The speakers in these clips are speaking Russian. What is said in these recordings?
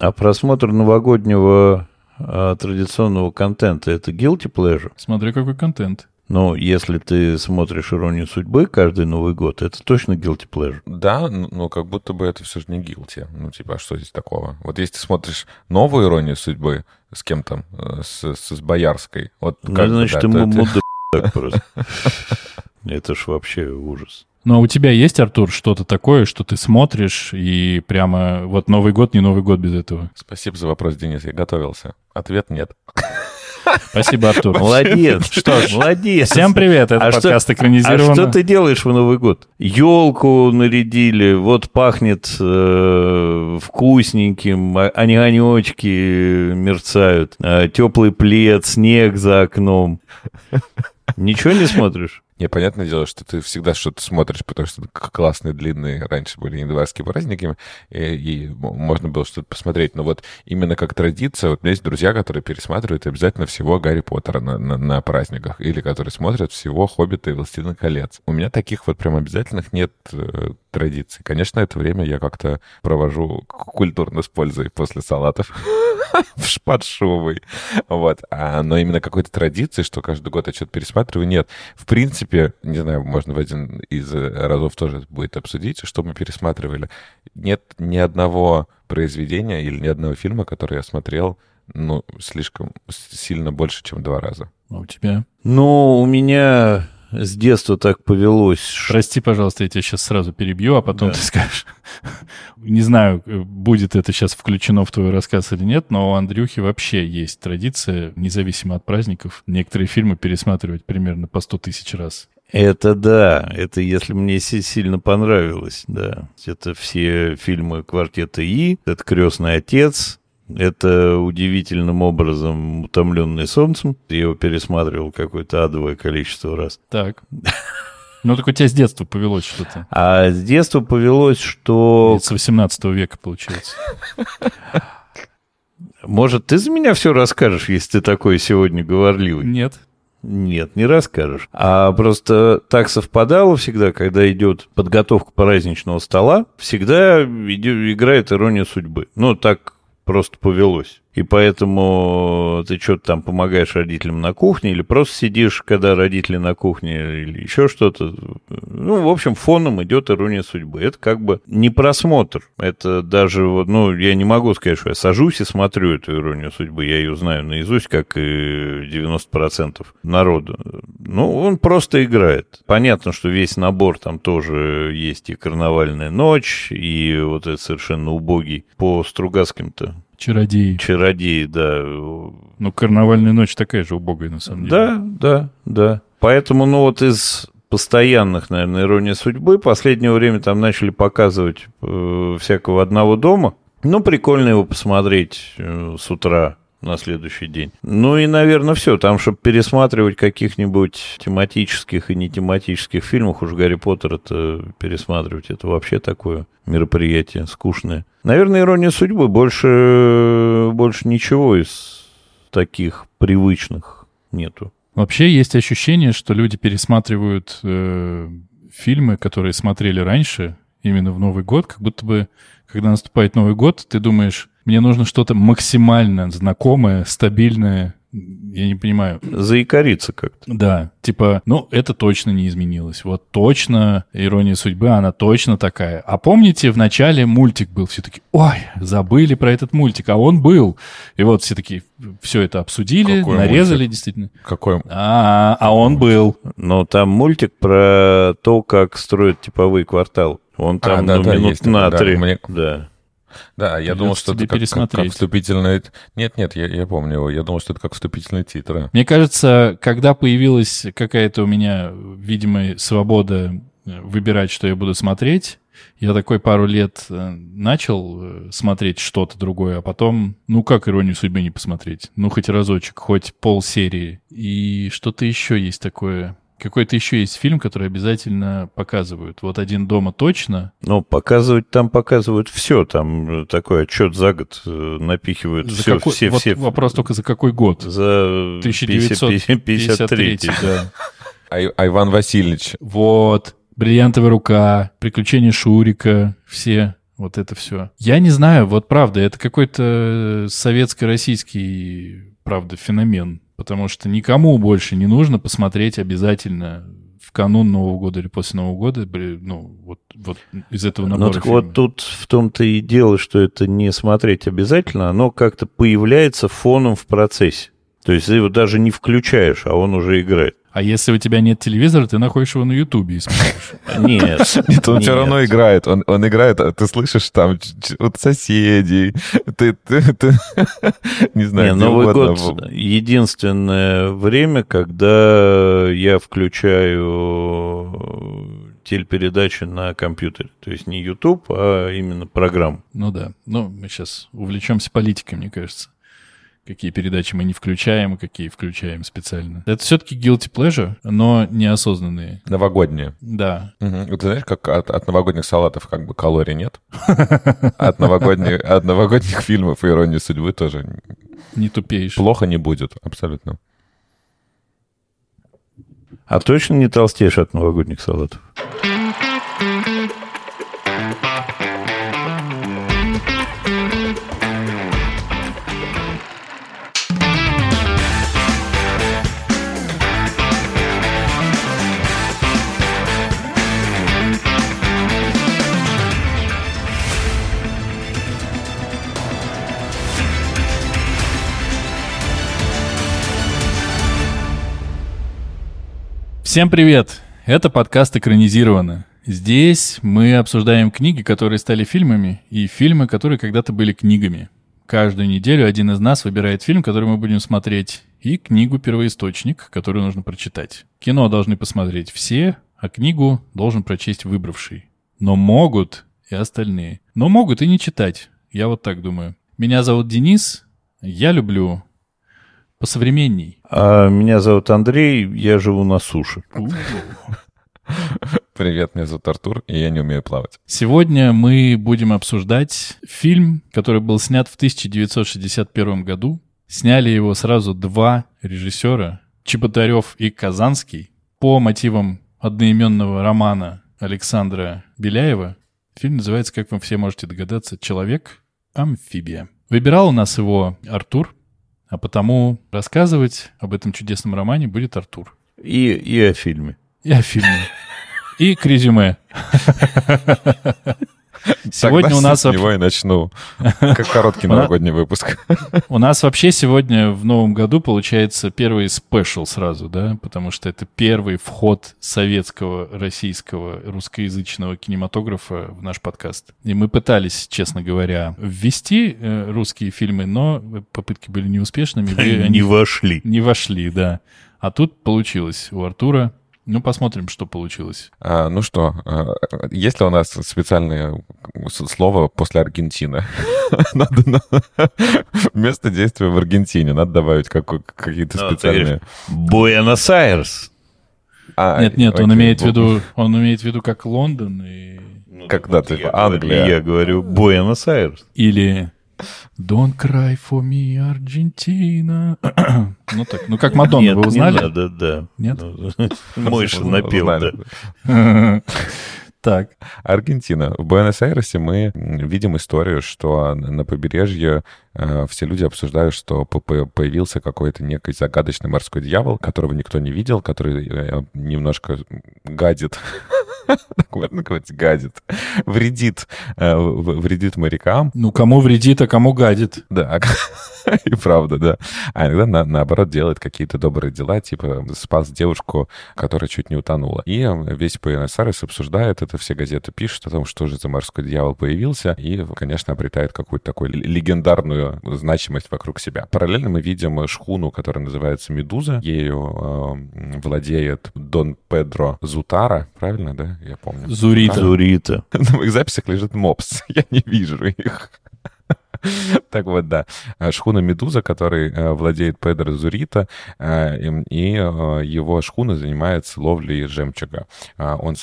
А просмотр новогоднего а, традиционного контента это guilty pleasure? Смотри, какой контент. Ну, если ты смотришь «Иронию судьбы» каждый Новый год, это точно guilty pleasure. Да, но как будто бы это все же не guilty. Ну, типа, а что здесь такого? Вот если ты смотришь новую «Иронию судьбы» с кем там, э, с, с, с Боярской, вот Ну, как бы, значит, да, ты мудак просто. Это ж вообще ужас. Ну, а у тебя есть, Артур, что-то такое, что ты смотришь, и прямо вот Новый год, не Новый год без этого? Спасибо за вопрос, Денис, я готовился. Ответ нет. Спасибо, Артур. Молодец. Что ж, молодец. Всем привет, это А что- подкаст А что ты делаешь в Новый год? Елку нарядили, вот пахнет э, вкусненьким, а- огонечки мерцают, теплый плед, снег за окном. Ничего не смотришь? Не, понятное дело, что ты всегда что-то смотришь, потому что классные, длинные раньше были январские праздники, и, и можно было что-то посмотреть. Но вот именно как традиция, вот у меня есть друзья, которые пересматривают обязательно всего Гарри Поттера на, на, на праздниках, или которые смотрят всего Хоббита и Властелина колец. У меня таких вот прям обязательных нет э, традиций. Конечно, это время я как-то провожу культурно с пользой после салатов в шпатшовый. Вот. А, но именно какой-то традиции, что каждый год я что-то пересматриваю, нет. В принципе, не знаю, можно в один из э, разов тоже будет обсудить, что мы пересматривали. Нет ни одного произведения или ни одного фильма, который я смотрел, ну, слишком сильно больше, чем два раза. А у тебя? Ну, у меня с детства так повелось. Прости, пожалуйста, я тебя сейчас сразу перебью, а потом Да. ты скажешь. Не знаю, э, будет это сейчас включено в твой рассказ или нет, но у Андрюхи вообще есть традиция, независимо от праздников, некоторые фильмы пересматривать примерно по 100 тысяч раз. Это да, это если мне си- сильно понравилось, да. Это все фильмы квартета И, это «Крестный отец», это удивительным образом «Утомленный солнцем». Я его пересматривал какое-то адовое количество раз. Так. Ну, так у тебя с детства повелось что-то. А с детства повелось, что... Это С 18 века, получается. Может, ты за меня все расскажешь, если ты такой сегодня говорливый? Нет. Нет, не расскажешь. А просто так совпадало всегда, когда идет подготовка праздничного стола, всегда играет ирония судьбы. Ну, так просто повелось. И поэтому ты что-то там помогаешь родителям на кухне или просто сидишь, когда родители на кухне или еще что-то. Ну, в общем, фоном идет ирония судьбы. Это как бы не просмотр. Это даже, вот, ну, я не могу сказать, что я сажусь и смотрю эту иронию судьбы. Я ее знаю наизусть, как и 90% народу. Ну, он просто играет. Понятно, что весь набор там тоже есть и карнавальная ночь, и вот этот совершенно убогий по Стругацким-то Чародеи. чародей, да. Ну, карнавальная ночь такая же убогая, на самом деле. Да, да, да. Поэтому, ну, вот из постоянных, наверное, ирония судьбы, последнее время там начали показывать э, всякого одного дома. Ну, прикольно его посмотреть э, с утра на следующий день. Ну и, наверное, все. Там, чтобы пересматривать каких-нибудь тематических и нетематических фильмов, уж Гарри Поттер это пересматривать, это вообще такое мероприятие скучное. Наверное, ирония судьбы. Больше, больше ничего из таких привычных нету. Вообще есть ощущение, что люди пересматривают э, фильмы, которые смотрели раньше, именно в Новый год, как будто бы, когда наступает Новый год, ты думаешь, мне нужно что-то максимально знакомое, стабильное. Я не понимаю. Заикариться как-то. Да, типа, ну, это точно не изменилось. Вот точно ирония судьбы, она точно такая. А помните, в начале мультик был, все таки ой, забыли про этот мультик, а он был. И вот все таки все это обсудили, Какой нарезали мультик? действительно. Какой? А, а он был. Но там мультик про то, как строят типовые кварталы. Он там А, да, ну, да, минут есть на да. три. Мне- Да. Да, я думал, что это как, как, как вступительные... Нет, нет, я, я помню его. Я думал, что это как вступительные титры. Мне кажется, когда появилась какая-то у меня видимая свобода э, выбирать, что я буду смотреть, я такой пару лет э, начал э, смотреть что-то другое, а потом, ну как «Иронию судьбы» не посмотреть? Ну хоть разочек, хоть полсерии. И что-то еще есть такое... Какой-то еще есть фильм, который обязательно показывают. Вот «Один дома» точно. Ну, показывать там показывают все. Там э, такой отчет за год э, напихивают За все, какой- все, вот все. Вопрос только за какой год? За 1953, 1953. да. А, а Иван Васильевич, Вот. Бриллиантовая рука, приключения Шурика, все. вот это все. Я не знаю, вот правда, это какой-то советско-российский, правда, феномен, потому что никому больше не нужно посмотреть обязательно в канун Нового года или после Нового года, ну, вот, вот из этого Ну, набора так фильмов. вот тут в том-то и дело, что это не смотреть обязательно, оно как-то появляется фоном в процессе. То есть ты его даже не включаешь, а он уже играет. А если у тебя нет телевизора, ты находишь его на Ютубе и смотришь. Нет. Нет, он все равно играет. Он, он играет, а ты слышишь там вот соседей. Ты, ты, ты- не знаю, Не, Новый год — единственное время, когда я включаю телепередачи на компьютере. То есть не YouTube, а именно программу. Ну да. Ну, мы сейчас увлечемся политикой, мне кажется. Какие передачи мы не включаем, какие включаем специально. Это все-таки guilty pleasure, но неосознанные. Новогодние. Да. Вот Ты знаешь, как от, от новогодних салатов как бы калорий нет. От новогодних, от новогодних фильмов и иронии судьбы тоже Не тупеешь. плохо не будет, абсолютно. А точно не толстеешь от новогодних салатов? Всем привет! Это подкаст «Экранизировано». Здесь мы обсуждаем книги, которые стали фильмами, и фильмы, которые когда-то были книгами. Каждую неделю один из нас выбирает фильм, который мы будем смотреть, и книгу «Первоисточник», которую нужно прочитать. Кино должны посмотреть все, а книгу должен прочесть выбравший. Но могут и остальные. Но могут и не читать. Я вот так думаю. Меня зовут Денис. Я люблю посовременней. А меня зовут Андрей, я живу на суше. Привет, меня зовут Артур, и я не умею плавать. Сегодня мы будем обсуждать фильм, который был снят в 1961 году. Сняли его сразу два режиссера, Чеботарев и Казанский, по мотивам одноименного романа Александра Беляева. Фильм называется, как вы все можете догадаться, «Человек-амфибия». Выбирал у нас его Артур, а потому рассказывать об этом чудесном романе будет Артур. И, и о фильме. И о фильме. И к резюме. Сегодня Тогда у нас, с него и начну. Как короткий новогодний выпуск. у нас вообще сегодня в новом году получается первый спешл сразу, да, потому что это первый вход советского, российского, русскоязычного кинематографа в наш подкаст. И мы пытались, честно говоря, ввести э, русские фильмы, но попытки были неуспешными. не вошли. не вошли, да. А тут получилось у Артура. Ну, посмотрим, что получилось. А, ну что, а, есть ли у нас специальное слово после Аргентины? Надо на- Место действия в Аргентине. Надо добавить какие-то Ну, специальные... Буэнос-Айрес. А, Нет, нет, он имеет в ну, виду, он имеет в виду как Лондон и... Когда ты Я в Англии. говорю- Я говорю Буэнос-Айрес. Или Don't cry for me, Argentina. ну так, ну как Мадонна, Нет, вы не узнали? надо, да. Нет? Напел, Узнали. да. так, Аргентина. В Буэнос-Айресе мы видим историю, что на побережье все люди обсуждают, что появился какой-то некий загадочный морской дьявол, которого никто не видел, который э, немножко гадит. Так можно говорить, гадит. Вредит. э, Вредит морякам. ну кому вредит, а кому гадит. Да, и правда, да. А иногда, на- наоборот, делает какие-то добрые дела, типа спас девушку, которая чуть не утонула. И э, весь Буэнос-Айрес обсуждает это, все газеты пишут о том, что же за морской дьявол появился, и, конечно, обретает какую-то такую л- значимость вокруг себя. Параллельно мы видим шхуну, которая называется «Медуза». Ею э, владеет Дон Педро Зутара, правильно, да? Я помню. Зурита. Зурита. На моих записях лежит мопс. Я не вижу их. Так вот, да. Шхуна «Медуза», которой э, владеет Педро Зурита, э, и э, его шхуна занимается ловлей жемчуга. Он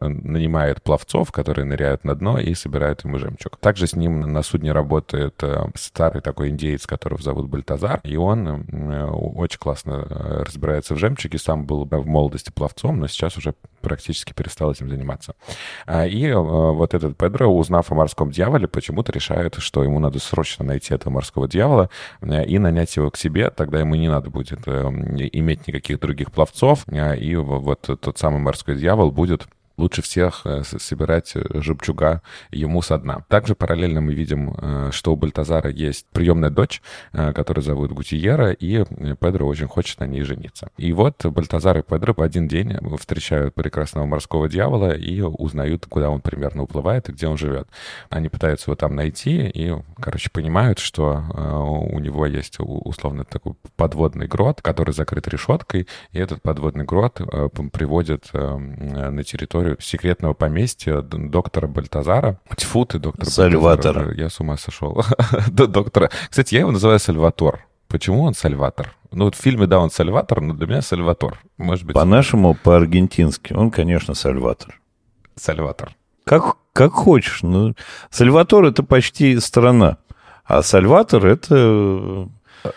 нанимает пловцов, которые ныряют на дно и собирают ему жемчуг. Также с ним на судне работает старый такой индеец, которого зовут Бальтазар, и он очень классно разбирается в жемчуге, сам был в молодости пловцом, но сейчас уже практически перестал этим заниматься. И вот этот Педро, узнав о морском дьяволе, почему-то решает, что ему надо срочно найти этого морского дьявола э, и нанять его к себе, тогда ему не надо будет э, иметь никаких других пловцов, э, и вот тот самый морской дьявол будет лучше всех э, собирать э, жемчуга ему со дна. Также параллельно мы видим, э, что у Бальтазара есть приемная дочь, которую зовут Гутиера, и Педро очень хочет на ней жениться. И вот Бальтазар и Педро в один день встречают прекрасного морского дьявола и узнают, куда он примерно уплывает и где он живет. Они пытаются его там найти и, короче, понимают, что у него есть условно такой подводный грот, который закрыт решеткой, и этот подводный грот приводит на территорию историю секретного поместья доктора Бальтазара. Тьфу ты, доктор Сальватора. Бальтазара. Я с ума сошел. доктора. Кстати, я его называю Сальватор. Почему он Сальватор? Ну, вот в фильме, да, он Сальватор, но для меня Сальватор. Может быть... По-нашему, по-аргентински, он, конечно, Сальватор. Сальватор. Как, как хочешь. Ну, Сальватор — это почти страна, а Сальватор — это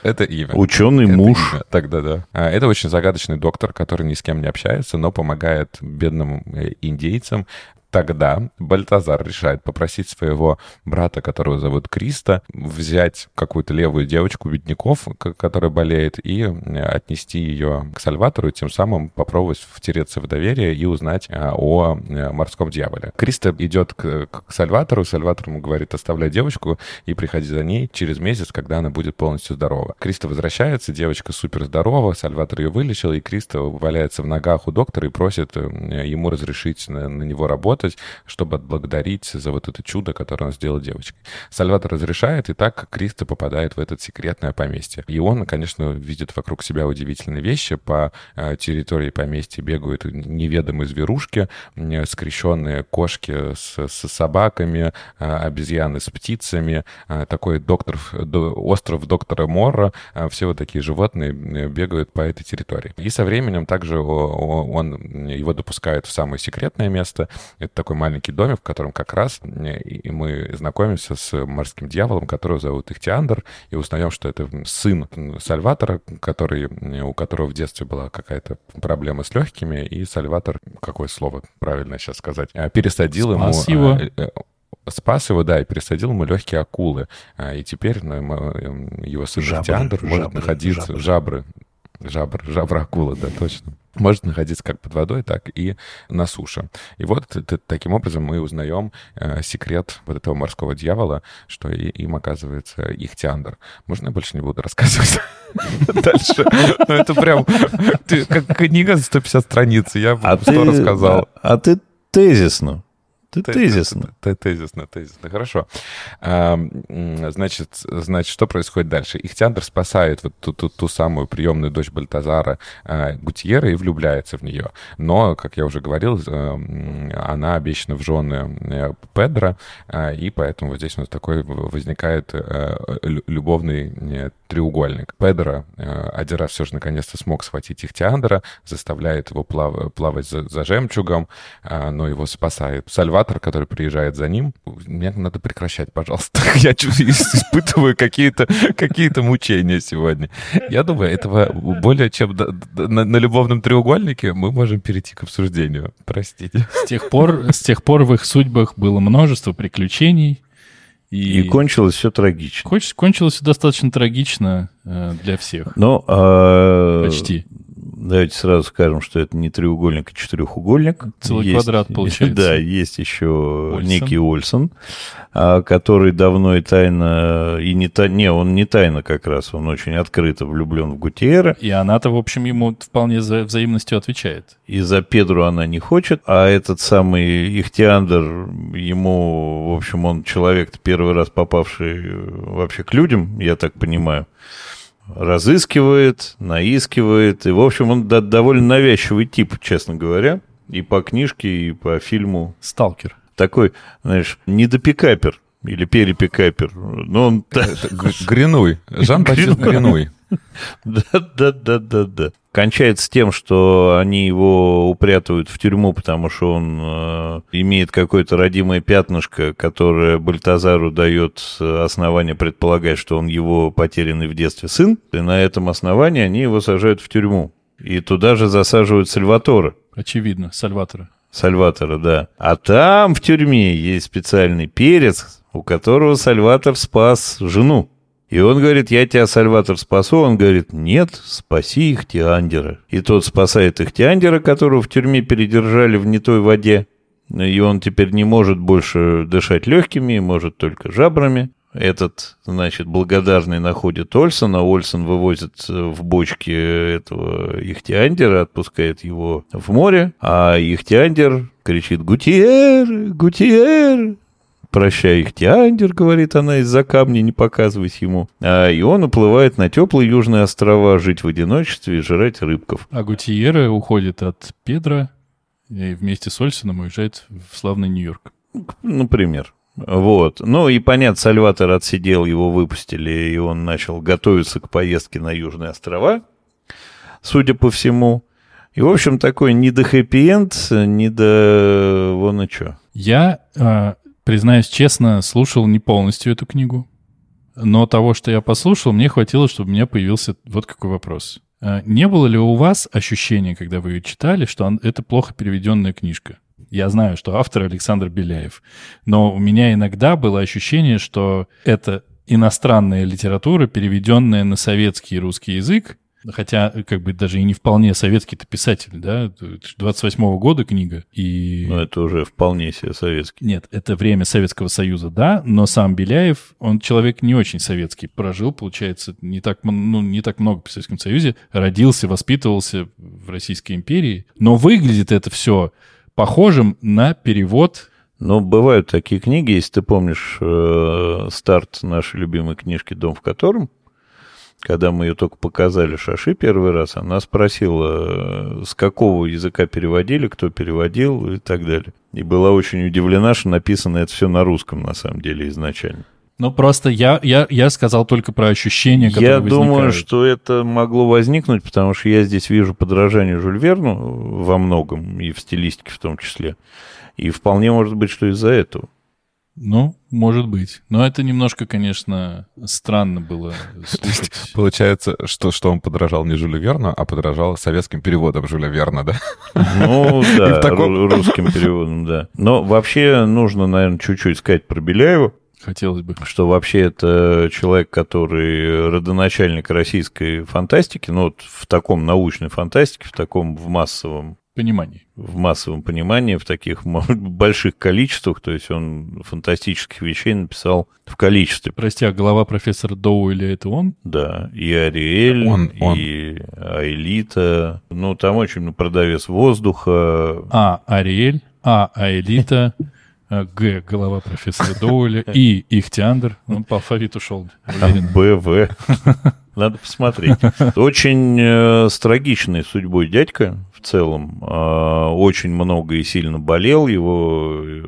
это имя. Ученый это муж. Имя. Тогда да. А, это очень загадочный доктор, который ни с кем не общается, но помогает бедным э, индейцам Тогда Бальтазар решает попросить своего брата, которого зовут Криста, взять какую-то левую девочку бедняков, которая болеет, и отнести ее к Сальватору, тем самым попробовать втереться в доверие и узнать а, о э, морском дьяволе. Криста идет к, к Сальватору, Сальватор ему говорит, оставляй девочку и приходи за ней через месяц, когда она будет полностью здорова. Криста возвращается, девочка супер здорова, Сальватор ее вылечил, и Криста валяется в ногах у доктора и просит э, ему разрешить на, на него работать, работать, чтобы отблагодарить за вот это чудо, которое он сделал девочкой. Сальватор разрешает, и так Кристо попадает в это секретное поместье. И он, конечно, видит вокруг себя удивительные вещи. По э, территории поместья бегают неведомые зверушки, скрещенные кошки с, с собаками, э, обезьяны с птицами, э, такой доктор, остров доктора Морра. Все вот такие животные бегают по этой территории. И со временем также он его допускает в самое секретное место. Это такой маленький домик, в котором как раз и мы знакомимся с морским дьяволом, которого зовут Ихтиандр, и узнаем, что это сын Сальватора, который, у которого в детстве была какая-то проблема с легкими, и Сальватор, какое слово правильно сейчас сказать, а, пересадил Спас ему... его э, э, спас его, да, и пересадил ему легкие акулы. А, и теперь ну, его сын жабры, Ихтиандр может жабры, находиться... Жабры. жабры. Жабр, жабра акула, да, точно может находиться как под водой, так и на суше. И вот таким образом мы узнаем э, секрет вот этого морского дьявола, что им оказывается их Тиандр. Можно я больше не буду рассказывать дальше? Ну это прям как книга за 150 страниц, я а что рассказал. А ты тезисно. Ты тезисно. Ты тезисно, тезисно. Хорошо. Значит, значит, что происходит дальше? Ихтиандр спасает вот ту, ту, ту самую приемную дочь Бальтазара а, Гутьера и влюбляется в нее. Но, как я уже говорил, она обещана в жены э, Педро, а, и поэтому вот здесь у нас такой возникает э, любовный э, треугольник. Педро один раз все же наконец-то смог схватить Ихтиандра, заставляет его плав, плавать за, за жемчугом, а, но его спасает Сальва эвакуатор, который приезжает за ним. Мне надо прекращать, пожалуйста. Я испытываю какие-то какие мучения сегодня. Я думаю, этого более чем на, на любовном треугольнике мы можем перейти к обсуждению. Простите. С тех пор, с тех пор в их судьбах было множество приключений. И, и кончилось все трагично. Кончилось, кончилось все достаточно трагично э, для всех. Ну, а... Почти. Давайте сразу скажем, что это не треугольник, а четырехугольник. Целый есть, квадрат получается. Да, есть еще Ольсон. некий Ольсон, а, который давно и тайно, и не, та, не, он не тайно как раз, он очень открыто влюблен в Гутиера. И она-то, в общем, ему вполне за взаимностью отвечает. И за Педру она не хочет, а этот самый Ихтиандр, ему, в общем, он человек первый раз попавший вообще к людям, я так понимаю разыскивает, наискивает. И, в общем, он довольно навязчивый тип, честно говоря. И по книжке, и по фильму. Сталкер. Такой, знаешь, недопикапер. Или перепикапер. Ну, он... Гринуй. Жан-Батист Гринуй. Да-да-да-да-да. Кончается тем, что они его упрятывают в тюрьму, потому что он э, имеет какое-то родимое пятнышко, которое Бальтазару дает основание предполагать, что он его потерянный в детстве сын. И на этом основании они его сажают в тюрьму. И туда же засаживают Сальватора. Очевидно, Сальватора. Сальватора, да. А там в тюрьме есть специальный перец, у которого Сальватор спас жену. И он говорит, я тебя, Сальватор, спасу. Он говорит, нет, спаси их Тиандера. И тот спасает их Тиандера, которого в тюрьме передержали в не той воде. И он теперь не может больше дышать легкими, может только жабрами. Этот, значит, благодарный находит Ольсона, Ольсон вывозит в бочке этого Ихтиандера, отпускает его в море, а Ихтиандер кричит «Гутиер! Гутиер!» Прощай их Тиандер, говорит она, из-за камня не показывать ему. А, и он уплывает на теплые южные острова жить в одиночестве и жрать рыбков. А Гутиера уходит от Педро и вместе с Ольсоном уезжает в славный Нью-Йорк. Например. Вот. Ну и понятно, Сальватор отсидел, его выпустили, и он начал готовиться к поездке на Южные острова, судя по всему. И, в общем, такой не до хэппи-энд, не до вон и чё. Я а, признаюсь честно, слушал не полностью эту книгу. Но того, что я послушал, мне хватило, чтобы у меня появился вот какой вопрос. А, не было ли у вас ощущения, когда вы ее читали, что это плохо переведенная книжка? Я знаю, что автор Александр Беляев. Но у меня иногда было ощущение, что это иностранная литература, переведенная на советский и русский язык, Хотя, как бы, даже и не вполне советский-то писатель, да? 28-го года книга. И... Ну, это уже вполне себе советский. Нет, это время Советского Союза, да, но сам Беляев, он человек не очень советский. Прожил, получается, не так, ну, не так много в Советском Союзе. Родился, воспитывался в Российской империи. Но выглядит это все похожим на перевод ну, бывают такие книги, если ты помнишь э, старт нашей любимой книжки «Дом в котором», когда мы ее только показали Шаши первый раз, она спросила, с какого языка переводили, кто переводил и так далее. И была очень удивлена, что написано это все на русском, на самом деле, изначально. Ну, просто я, я, я сказал только про ощущения, которые Я возникают. думаю, что это могло возникнуть, потому что я здесь вижу подражание Жюль Верну во многом, и в стилистике в том числе. И вполне может быть, что из-за этого. Ну, может быть. Но это немножко, конечно, странно было слушать. Получается, что, что он подражал не Жюлю Верну, а подражал советским переводам Жюля Верна, да? Ну, да, таком... русским переводом, да. Но вообще нужно, наверное, чуть-чуть сказать про Беляева. Хотелось бы. Что вообще это человек, который родоначальник российской фантастики, ну вот в таком научной фантастике, в таком в массовом понимании. В массовом понимании, в таких больших количествах, то есть он фантастических вещей написал в количестве. Прости, а глава профессора Доуэля это он? Да, и Ариэль, он, он. и Аэлита, ну там очень ну, продавец воздуха. А, Ариэль, А, Аэлита, Г, голова профессора Доуэля, И, Ихтиандр, он по алфавиту шел. Б, В. Надо посмотреть. Очень э, с трагичной судьбой дядька в целом. Э, очень много и сильно болел. Его э,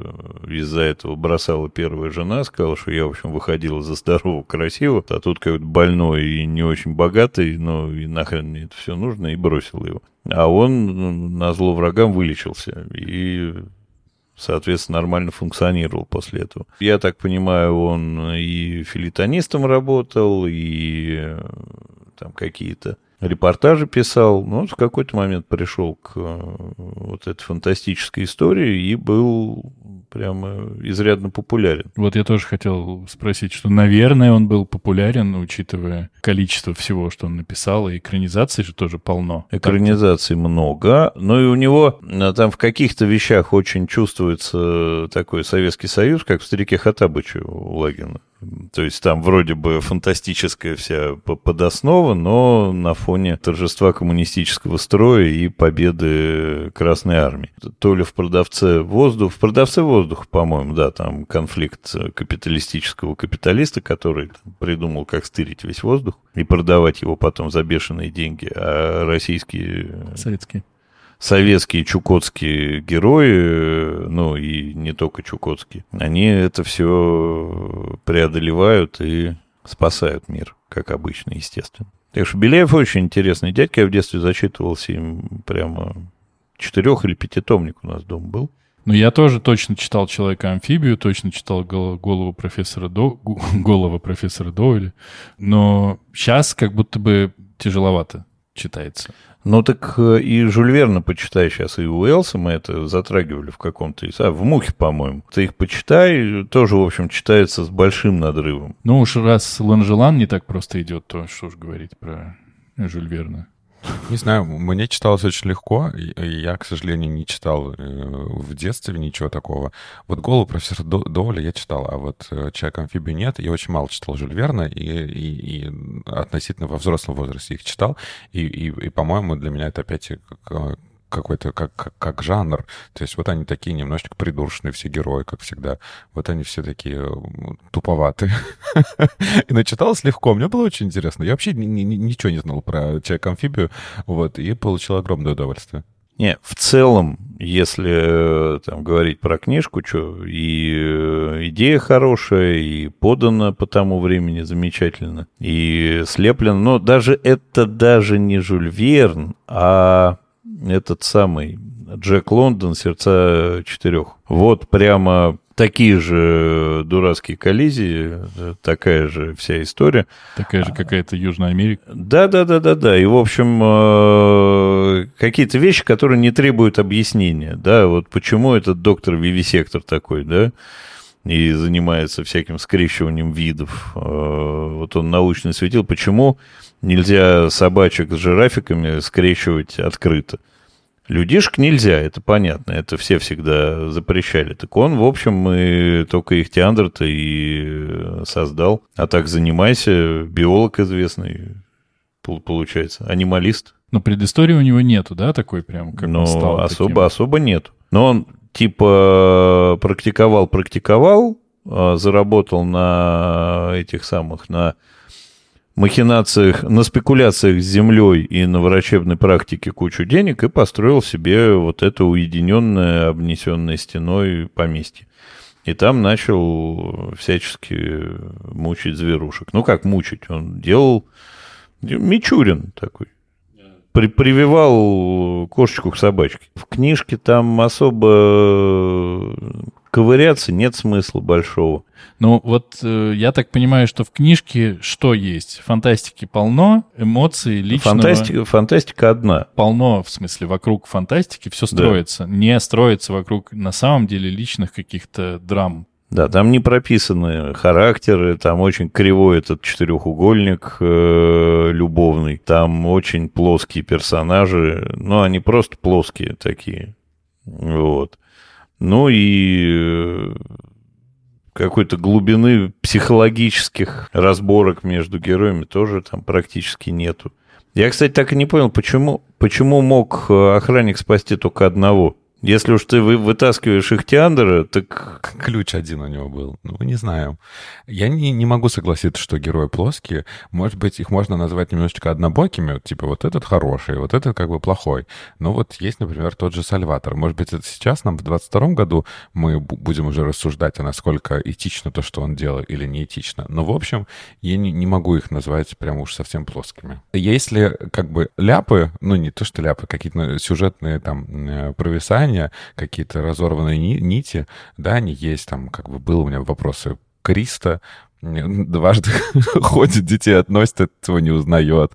из-за этого бросала первая жена. Сказала, что я, в общем, выходила за здорового, красивого. А тут какой-то больной и не очень богатый. Ну, и нахрен мне это все нужно. И бросил его. А он на зло врагам вылечился. И соответственно, нормально функционировал после этого. Я так понимаю, он и филитонистом работал, и э, там какие-то репортажи писал, но в какой-то момент пришел к э, вот этой фантастической истории и был прямо изрядно популярен. Вот я тоже хотел спросить, что, наверное, он был популярен, учитывая количество всего, что он написал, и экранизаций же тоже полно. Экранизаций много, но и у него э, там в каких-то вещах очень чувствуется такой Советский Союз, как в «Старике Хатабыче» у Лагина. То есть там вроде бы фантастическая вся подоснова, но на фоне торжества коммунистического строя и победы Красной Армии. То ли в продавце воздуха, в продавце воздуха, по-моему, да, там конфликт капиталистического капиталиста, который придумал, как стырить весь воздух и продавать его потом за бешеные деньги, а российские... Советские советские чукотские герои, ну и не только чукотские, они это все преодолевают и спасают мир, как обычно, естественно. Так что Беляев очень интересный дядька. Я в детстве зачитывался им прямо четырех или пятитомник у нас дома был. Ну, я тоже точно читал «Человека-амфибию», точно читал голову профессора, До... голову профессора Доуэля, но сейчас как будто бы тяжеловато читается. Ну так э, и Жюль Верна почитай сейчас, и Уэлса мы это затрагивали в каком-то. А, в «Мухе», по-моему. Ты их почитай, тоже, в общем, читается с большим надрывом. Ну уж раз Ланжелан не так просто идет, то что уж говорить про Жюль Верна. Не знаю, мне читалось очень легко. Я, к сожалению, не читал э, в детстве ничего такого. Вот «Голову профессора Доуля» я читал, а вот э, «Человек-амфибию» нет. Я очень мало читал Жюль Верна, и, и, и относительно во взрослом возрасте их читал. И, и, и по-моему, для меня это опять какой-то как, как, как жанр. То есть вот они такие немножечко придурочные все герои, как всегда. Вот они все такие туповатые. И начиталось легко. Мне было очень интересно. Я вообще ничего не знал про Человека-амфибию, вот, и получил огромное удовольствие. Не, в целом, если там говорить про книжку, что и э, идея хорошая, и подана по тому времени замечательно, и слеплено, но даже это даже не Жюль Верн, а этот самый Джек Лондон «Сердца четырех». Вот прямо такие же дурацкие коллизии, такая же вся история. Такая же какая-то Южная Америка. Да, да, да, да, да. И, в общем, э, какие-то вещи, которые не требуют объяснения. Да, вот почему этот доктор Вивисектор такой, да, и занимается всяким скрещиванием видов. Э, вот он научно светил, почему нельзя собачек с жирафиками скрещивать открыто. Людишек нельзя, это понятно, это все всегда запрещали. Так он, в общем, мы только их Теандр-то и создал. А так занимайся, биолог известный, получается, анималист. Но предыстории у него нету, да, такой прям, как Но он стал особо, таким? особо нету. Но он типа практиковал, практиковал, а, заработал на этих самых, на махинациях, на спекуляциях с землей и на врачебной практике кучу денег и построил себе вот это уединенное, обнесенное стеной поместье. И там начал всячески мучить зверушек. Ну, как мучить? Он делал... Мичурин такой. При, прививал кошечку к собачке. В книжке там особо ковыряться нет смысла большого. Ну, вот э, я так понимаю, что в книжке что есть? Фантастики полно, эмоций, личного... Фантастика, фантастика одна. Полно, в смысле, вокруг фантастики все строится. Да. Не строится вокруг, на самом деле, личных каких-то драм. Да, там не прописаны характеры, там очень кривой этот четырехугольник э, любовный, там очень плоские персонажи, ну, они просто плоские такие, вот. Ну и э, какой-то глубины психологических разборок между героями тоже там практически нету. Я, кстати, так и не понял, почему, почему мог э, охранник спасти только одного? Если уж ты вы, вытаскиваешь их Теандера, так... Ключ один у него был. Ну, не знаю. Я не, не могу согласиться, что герои плоские. Может быть, их можно назвать немножечко однобокими. Типа вот этот хороший, вот этот как бы плохой. Но вот есть, например, тот же Сальватор. Может быть, это сейчас нам в 22 году мы будем уже рассуждать, а насколько этично то, что он делал, или не этично. Но, в общем, я не, не могу их назвать прям уж совсем плоскими. Если как бы ляпы, ну не то, что ляпы, какие-то сюжетные там э, провисания, отношения, какие-то разорванные нити, да, они есть, там, как бы было у меня вопросы Криста, дважды ходит, детей относит, этого не узнает.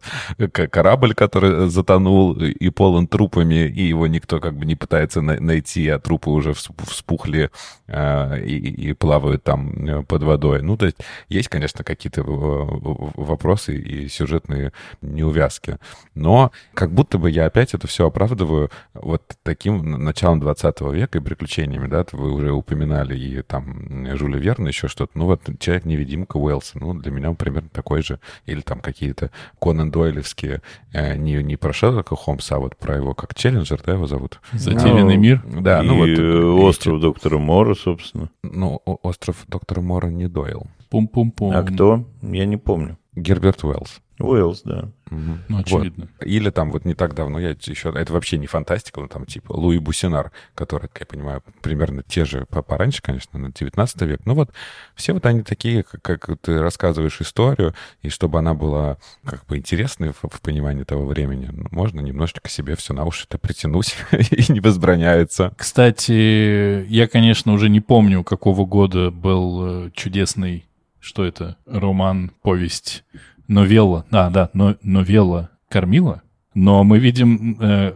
Корабль, который затонул и полон трупами, и его никто как бы не пытается найти, а трупы уже вспухли э, и, и плавают там э, под водой. Ну, то есть есть, конечно, какие-то вопросы и сюжетные неувязки. Но как будто бы я опять это все оправдываю вот таким началом 20 века и приключениями, да, вы уже упоминали и там Жюля Верна, еще что-то. Ну вот человек-невидимый Димка Уэллса. Ну, для меня он примерно такой же. Или там какие-то Конан Дойлевские, э, не, не про Шерлока Холмса, а вот про его, как Челленджер, да, его зовут? Затерянный ну, мир. Да, ну и вот. Остров эти... доктора Мора, собственно. Ну, Остров доктора Мора не Дойл. Пум-пум-пум. А кто? Я не помню. Герберт Уэллс. Уэллс, да. Мгм. Ну, Вот. очевидно. Или там вот не так давно, я еще, это вообще не фантастика, но там типа Луи Бусинар, который, как я понимаю, примерно те же, по- пораньше, конечно, на 19 век. Ну вот, все вот они такие, как, как ты рассказываешь историю, и чтобы она была как бы интересной в, в понимании того времени, ну, можно немножечко себе все на уши-то притянуть, и не возбраняется. Кстати, я, конечно, уже не помню, какого года был э, чудесный, что это, роман, повесть, новелла, а, да, но, новелла Кормила, но мы видим э,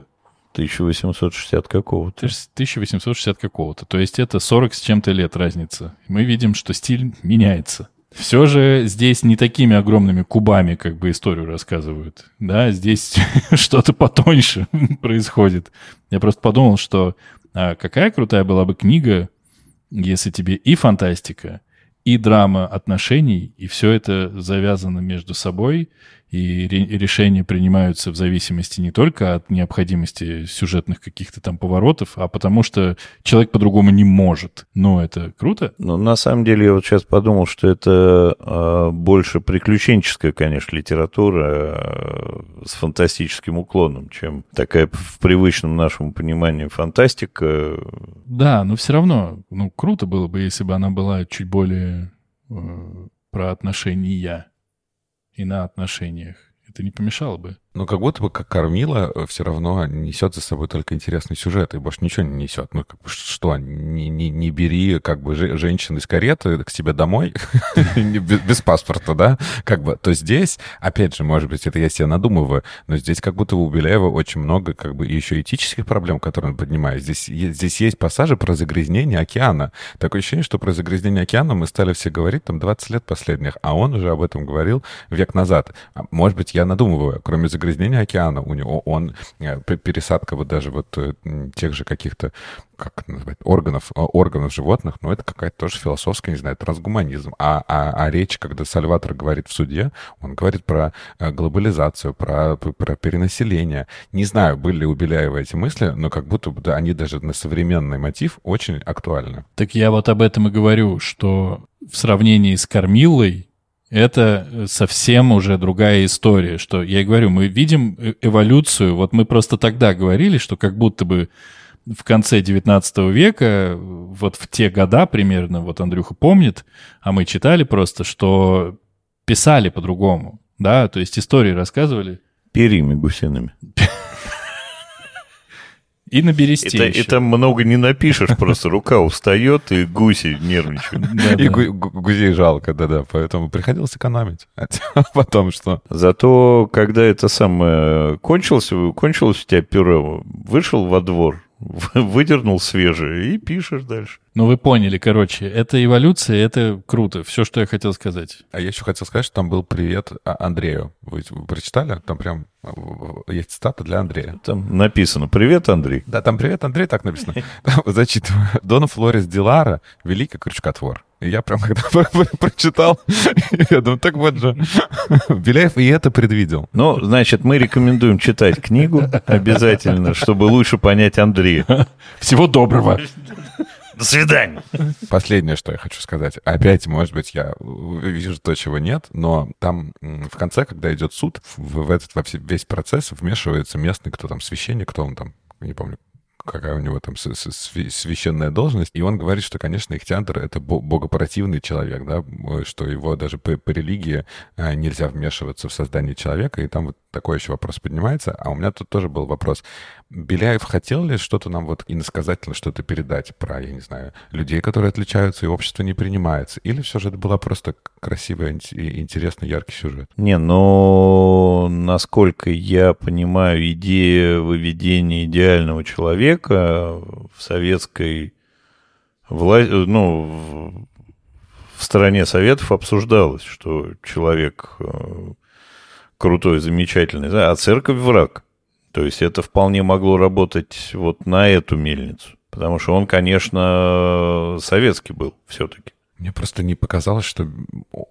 1860 какого-то. 1860 какого-то, то есть это 40 с чем-то лет разница. Мы видим, что стиль меняется. Все же здесь не такими огромными кубами как бы историю рассказывают. Да, здесь что-то потоньше происходит. Я просто подумал, что а, какая крутая была бы книга, если тебе и фантастика, и драма отношений, и все это завязано между собой, и ре- решения принимаются в зависимости не только от необходимости сюжетных каких-то там поворотов, а потому что человек по-другому не может. Ну, это круто. Ну, на самом деле, я вот сейчас подумал, что это э, больше приключенческая, конечно, литература э, с фантастическим уклоном, чем такая в привычном нашему понимании фантастика. Да, но все равно, ну, круто было бы, если бы она была чуть более э, про отношения и на отношениях. Это не помешало бы. Ну, как будто бы как кормила все равно несет за собой только интересный сюжет, и больше ничего не несет. Ну, как бы, что, не, не, не бери как бы же- женщин из кареты к себе домой без, паспорта, да? Как бы, то здесь, опять же, может быть, это я себе надумываю, но здесь как будто у Беляева очень много как бы еще этических проблем, которые он поднимает. Здесь, здесь есть пассажи про загрязнение океана. Такое ощущение, что про загрязнение океана мы стали все говорить там 20 лет последних, а он уже об этом говорил век назад. А Может быть, я надумываю, кроме океана, у него он э, пересадка вот даже вот э, тех же каких-то как это назвать, органов, э, органов животных, но это какая-то тоже философская, не знаю, трансгуманизм. А, а, а речь, когда Сальватор говорит в суде, он говорит про э, глобализацию, про, про перенаселение. Не знаю, были ли у Беляева эти мысли, но как будто бы да, они даже на современный мотив очень актуальны. Так я вот об этом и говорю, что в сравнении с Кормилой это э, совсем уже другая история, что я и говорю, мы видим э- эволюцию, вот мы просто тогда говорили, что как будто бы в конце 19 века, э, вот в те года примерно, вот Андрюха помнит, а мы читали просто, что писали по-другому, да, то есть истории рассказывали. Перьями гусиными. И на бересте Это, еще. это много не напишешь, просто рука устает, и гуси нервничают. И гу- гу- гузей жалко, да-да, поэтому приходилось экономить. Потом что? Зато, когда это самое кончилось, кончилось у тебя пюре, вышел во двор, выдернул свежее и пишешь дальше. Ну, вы поняли, короче, это эволюция, это круто. Все, что я хотел сказать. А я еще хотел сказать, что там был привет А- Андрею. Вы, вы прочитали? Там прям э, есть цитата для Андрея. Там написано «Привет, Андрей». Да, там привет, Андрей, так написано. Зачитываю. Дона Флорес Дилара, великий крючкотвор. И я прям, когда про- про- прочитал, я думаю, так вот же. Беляев и это предвидел. Ну, значит, мы рекомендуем читать книгу обязательно, чтобы лучше понять Андрея. Всего доброго. До свидания. Последнее, что я хочу сказать. Опять, может быть, я вижу то, чего нет, но там в конце, когда идет суд, в, в этот во все- весь процесс вмешивается местный, кто там, священник, кто он там, не помню, какая у него там священная должность, и он говорит, что, конечно, Ихтиандр — это бо- богопротивный человек, да, что его даже по, по религии а, нельзя вмешиваться в создание человека, и там вот такой еще вопрос поднимается. А у меня тут тоже был вопрос. Беляев хотел ли что-то нам вот иносказательно что-то передать про, я не знаю, людей, которые отличаются, и общество не принимается? Или все же это была просто красивый, и интересный, яркий сюжет? Не, но насколько я понимаю, идея выведения идеального человека в советской власти, ну, в, стороне Советов обсуждалась, что человек э, крутой, замечательный, да, а церковь враг. То есть это вполне могло работать вот на эту мельницу. Потому что он, конечно, советский был все-таки. Мне просто не показалось, что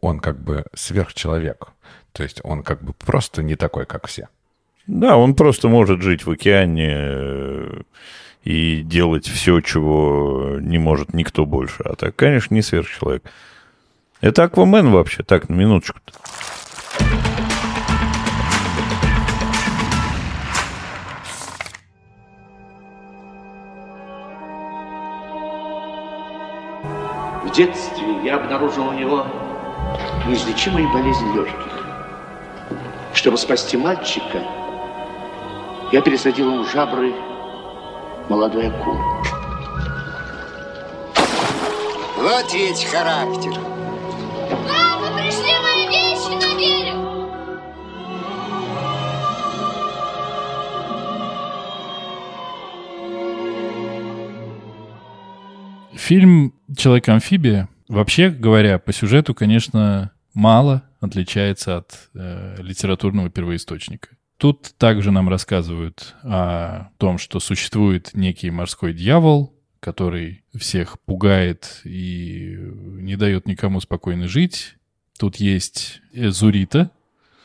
он как бы сверхчеловек. То есть он как бы просто не такой, как все. Да, он просто может жить в океане э, и делать все, чего не может никто больше. А так, конечно, не сверхчеловек. Это Аквамен вообще, так, на минуточку. В детстве я обнаружил у него неизлечимую болезнь легких. Чтобы спасти мальчика, я пересадил ему жабры молодой акулы. Вот ведь характер. Мама, пришли мои вещи на берег. Фильм «Человек-амфибия», вообще говоря, по сюжету, конечно, мало отличается от э, литературного первоисточника. Тут также нам рассказывают о том, что существует некий морской дьявол, который всех пугает и не дает никому спокойно жить. Тут есть Зурита,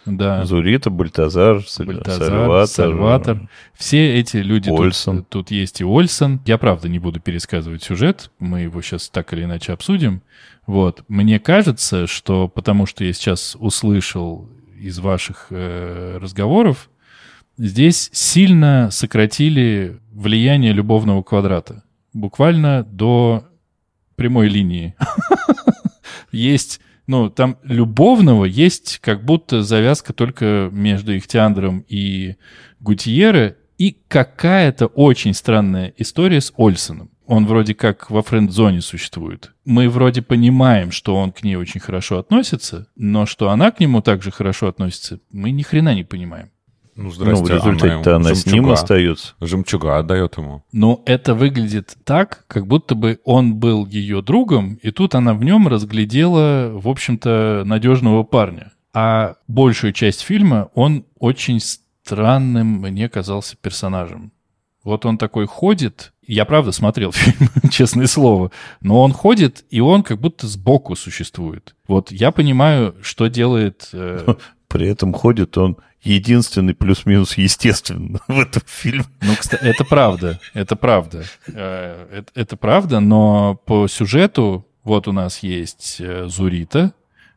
да. Зурита, Бальтазар, Бальтазар, Сальватор. Сальватор. Все эти люди тут- Ольсон. Тут, есть и Ольсон. Я, правда, не буду пересказывать сюжет. Мы его сейчас так или иначе обсудим. Вот. Мне кажется, что потому что я сейчас услышал из ваших э, разговоров, здесь сильно сократили влияние любовного квадрата. Буквально до прямой линии. Есть, ну, там любовного есть как будто завязка только между Ихтиандром и Гутьерре и какая-то очень странная история с Ольсоном. Он вроде как во френд-зоне существует. Мы вроде понимаем, что он к ней очень хорошо относится, но что она к нему также хорошо относится, мы ни хрена не понимаем. Ну, Ну, в здрасте, результате-то она, с ним остается. Жемчуга отдает ему. Но это выглядит так, как будто бы он был ее другом, и тут она в нем разглядела, в общем-то, надежного парня. А большую часть фильма он очень странным мне казался персонажем. Вот он такой ходит, я правда смотрел фильм, честное слово, но он ходит, и он как будто сбоку существует. Вот я понимаю, что делает... э, При этом ходит он единственный плюс-минус естественно в этом фильме. Ну, кстати, это правда, это правда. Э, Это, это правда, но по сюжету вот у нас есть э, Зурита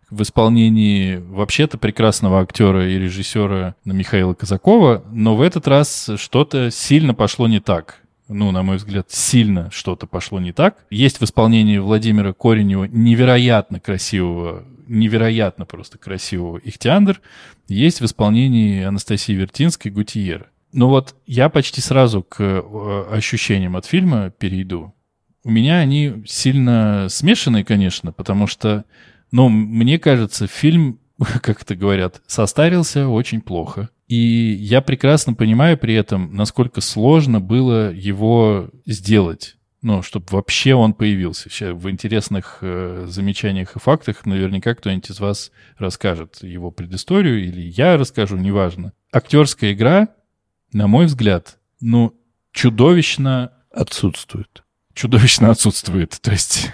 в исполнении вообще-то прекрасного актера и режиссера Михаила Казакова, но в этот раз что-то сильно пошло не так. Ну, на мой взгляд, сильно что-то пошло не так. Есть в исполнении Владимира Коренева невероятно красивого, невероятно просто красивого Ихтиандр. Есть в исполнении Анастасии Вертинской Гутиера. Ну вот я почти сразу к э, ощущениям от фильма перейду. У меня они сильно смешанные, конечно, потому что, ну, мне кажется, фильм, как это говорят, состарился очень плохо. И я прекрасно понимаю при этом, насколько сложно было его сделать. Ну, чтобы вообще он появился. Сейчас в интересных э, замечаниях и фактах наверняка кто-нибудь из вас расскажет его предысторию, или я расскажу, неважно. Актерская игра, на мой взгляд, ну, чудовищно Отсутствует. чудовищно отсутствует. То есть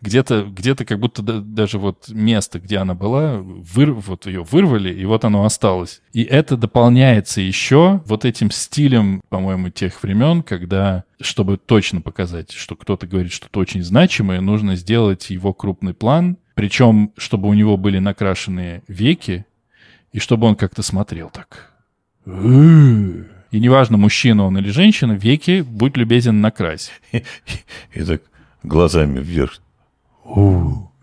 где-то где как будто да- даже вот место, где она была, выр, вот ее вырвали, и вот оно осталось. И это дополняется еще вот этим стилем, по-моему, тех времен, когда, чтобы точно показать, что кто-то говорит что-то очень значимое, нужно сделать его крупный план, причем, чтобы у него были накрашенные веки, и чтобы он как-то смотрел так. И неважно, мужчина он или женщина, веки, будь любезен, накрась. И так глазами вверх.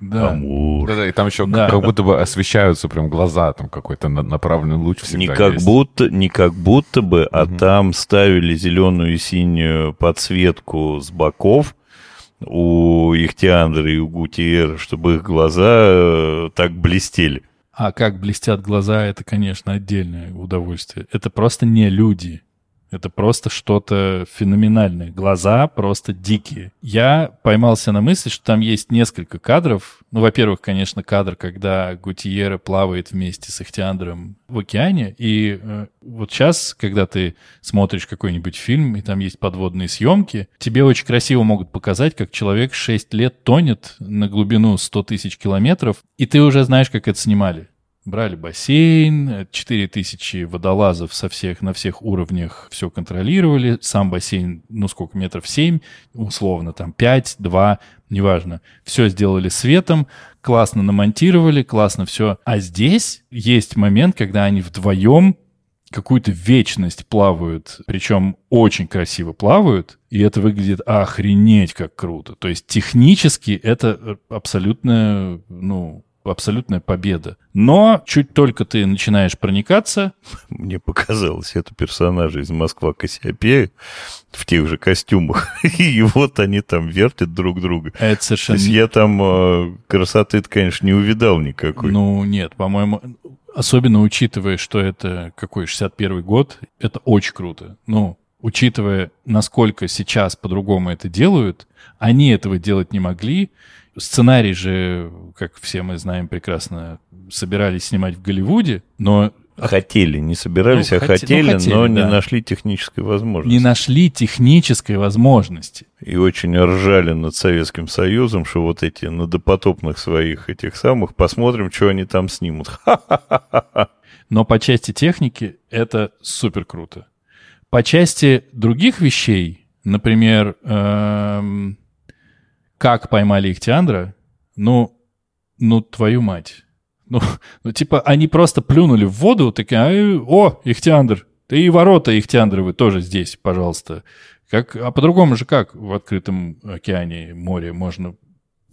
Да. Амур. Да-да, и там еще Да. как будто бы освещаются прям глаза, там какой-то на- направленный луч всегда Не как есть. будто, не как будто бы, а там ставили зеленую и синюю подсветку с боков у Ихтиандра и у Гутиера, чтобы их глаза э, так блестели. А как блестят глаза, это, конечно, отдельное удовольствие. Это просто не люди. Это просто что-то феноменальное. Глаза просто дикие. Я поймался на мысли, что там есть несколько кадров. Ну, во-первых, конечно, кадр, когда Гутиера плавает вместе с Ихтиандром в океане. И э, вот сейчас, когда ты смотришь какой-нибудь фильм, и там есть подводные съемки, тебе очень красиво могут показать, как человек 6 лет тонет на глубину 100 тысяч километров, и ты уже знаешь, как это снимали. Брали бассейн, 4000 водолазов со всех, на всех уровнях все контролировали. Сам бассейн, ну сколько, метров 7, условно, там 5, 2, неважно. Все сделали светом, классно намонтировали, классно все. А здесь есть момент, когда они вдвоем какую-то вечность плавают, причем очень красиво плавают, и это выглядит охренеть как круто. То есть технически это абсолютно, ну, абсолютная победа. Но чуть только ты начинаешь проникаться... Мне показалось, это персонажи из Москва Кассиопея в тех же костюмах. И вот они там вертят друг друга. Это совершенно... То есть я там э, красоты конечно, не увидал никакой. Ну, нет, по-моему, особенно учитывая, что это какой 61 год, это очень круто. Ну, учитывая, насколько сейчас по-другому это делают, они этого делать не могли. Сценарий же, как все мы знаем прекрасно, собирались снимать в Голливуде, но Хотели, не собирались, ну, а хоте, хотели, ну, хотели, но да. не нашли технической возможности. Не нашли технической возможности. И очень ржали над Советским Союзом, что вот эти на допотопных своих этих самых, посмотрим, что они там снимут. Но по части техники это супер круто. По части других вещей, например, эм, как поймали Ихтиандра, ну, ну, твою мать. Ну, ну, типа, они просто плюнули в воду, такие, о, Ихтиандр, ты и ворота Ихтиандровы тоже здесь, пожалуйста. Как, а по-другому же как в открытом океане, море можно?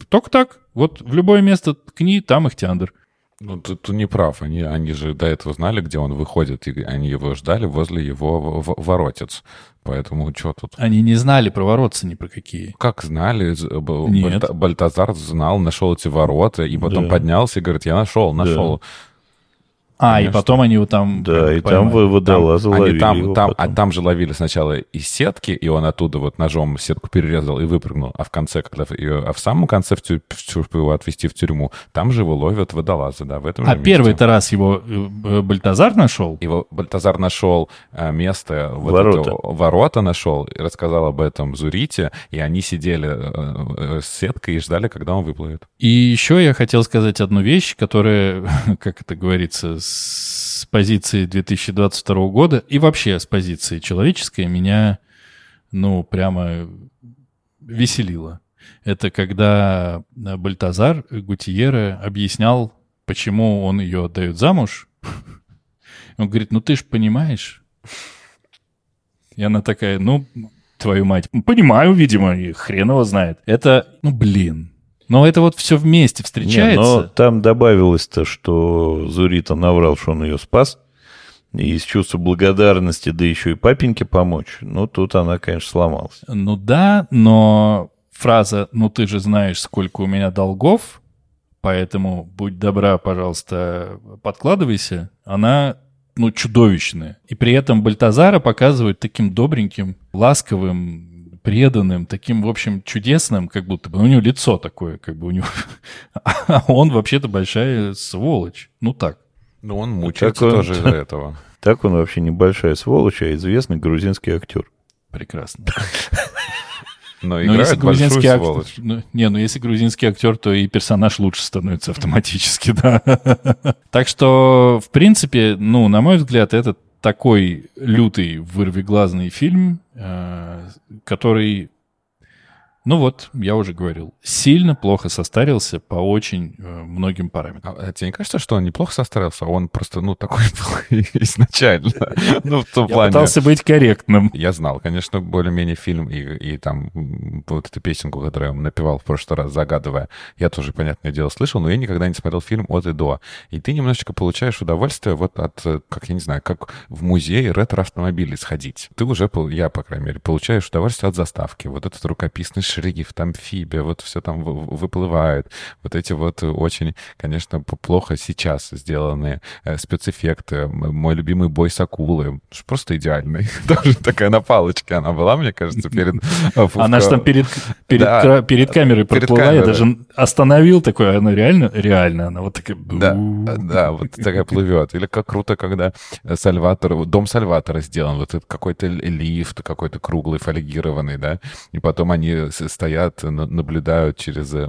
Только так. Вот в любое место ткни, там Ихтиандр. Ну, ты, ты не прав. Они, они же до этого знали, где он выходит, и они его ждали возле его воротец. Поэтому что тут? Они не знали про воротцы ни про какие. Как знали? Нет. Бальтазар знал, нашел эти ворота, и потом да. поднялся и говорит, я нашел, нашел. Да. А, Конечно. и потом они его там... Да, и там вы водолазы там, ловили там, его там, А там же ловили сначала из сетки, и он оттуда вот ножом сетку перерезал и выпрыгнул. А в конце, когда ее, а в самом конце, в тюрь, чтобы его отвезти в тюрьму, там же его ловят водолазы, да, в этом А первый-то раз его э, Бальтазар нашел? Его Бальтазар нашел э, место, вот ворота. Это, ворота нашел, и рассказал об этом Зурите, и они сидели э, с сеткой и ждали, когда он выплывет. И еще я хотел сказать одну вещь, которая, как это говорится, с позиции 2022 года и вообще с позиции человеческой меня, ну, прямо веселило. Это когда Бальтазар Гутиера объяснял, почему он ее отдает замуж. Он говорит, ну ты ж понимаешь. И она такая, ну, твою мать, понимаю, видимо, и хрен его знает. Это, ну, блин, но это вот все вместе встречается. Не, но там добавилось-то, что Зурита наврал, что он ее спас. И из чувства благодарности, да еще и папеньке помочь. Ну, тут она, конечно, сломалась. Ну да, но фраза «ну ты же знаешь, сколько у меня долгов», поэтому будь добра, пожалуйста, подкладывайся, она ну, чудовищная. И при этом Бальтазара показывают таким добреньким, ласковым, преданным, таким, в общем, чудесным, как будто бы. У него лицо такое, как бы у него... А он вообще-то большая сволочь. Ну так. Ну, он мучается он, тоже из-за этого. Так он вообще небольшая сволочь, а известный грузинский актер. Прекрасно. Но играет если грузинский актер, ну, не, ну если грузинский актер, то и персонаж лучше становится автоматически, да. так что, в принципе, ну, на мой взгляд, этот такой лютый вырвиглазный фильм, э, который ну вот, я уже говорил, сильно плохо состарился по очень э, многим параметрам. А, а тебе не кажется, что он неплохо состарился? Он просто, ну, такой был изначально. Ну, в том я плане... пытался быть корректным. Я знал, конечно, более-менее фильм и, и там вот эту песенку, которую я напевал в прошлый раз, загадывая, я тоже, понятное дело, слышал, но я никогда не смотрел фильм от и до. И ты немножечко получаешь удовольствие вот от, как я не знаю, как в музей ретро-автомобилей сходить. Ты уже, я, по крайней мере, получаешь удовольствие от заставки. Вот этот рукописный шрифт, амфибия, вот все там выплывает. Вот эти вот очень, конечно, плохо сейчас сделанные э, спецэффекты. Мой любимый бой с акулой. Просто идеальный. Тоже такая на палочке она была, мне кажется, перед... Э, она же там перед, перед, да, перед камерой проплыла, я даже остановил такой, она реально, реально, она вот такая... Да, да, вот такая плывет. Или как круто, когда Сальватор, дом Сальватора сделан, вот этот какой-то лифт, какой-то круглый, фольгированный, да, и потом они стоят, наблюдают через э,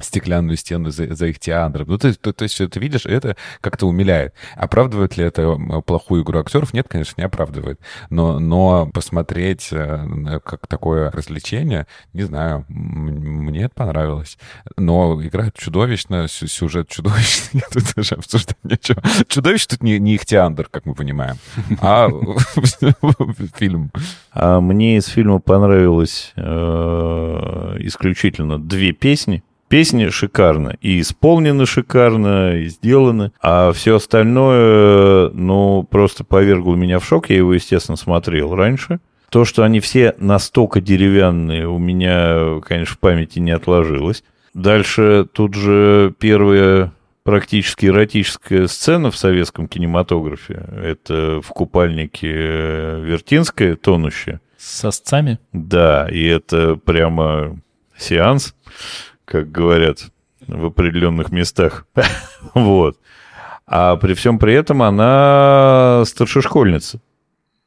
стеклянную стену за, за их театром. Ну, то, то, то есть, ты видишь, это как-то умиляет. Оправдывает ли это плохую игру актеров? Нет, конечно, не оправдывает. Но, но посмотреть э, как такое развлечение, не знаю, мне это понравилось. Но играют чудовищно, сюжет чудовищный. Тут даже обсуждать нечего. Чудовище тут не, не театр, как мы понимаем, а фильм. А мне из фильма понравилось э, исключительно две песни. Песни шикарно, и исполнены шикарно, и сделаны, а все остальное, ну, просто повергло меня в шок. Я его, естественно, смотрел раньше. То, что они все настолько деревянные, у меня, конечно, в памяти не отложилось. Дальше тут же первая практически эротическая сцена в советском кинематографе. Это в купальнике Вертинская, тонущая. С сосцами? Да, и это прямо сеанс как говорят в определенных местах. вот. А при всем при этом она старшешкольница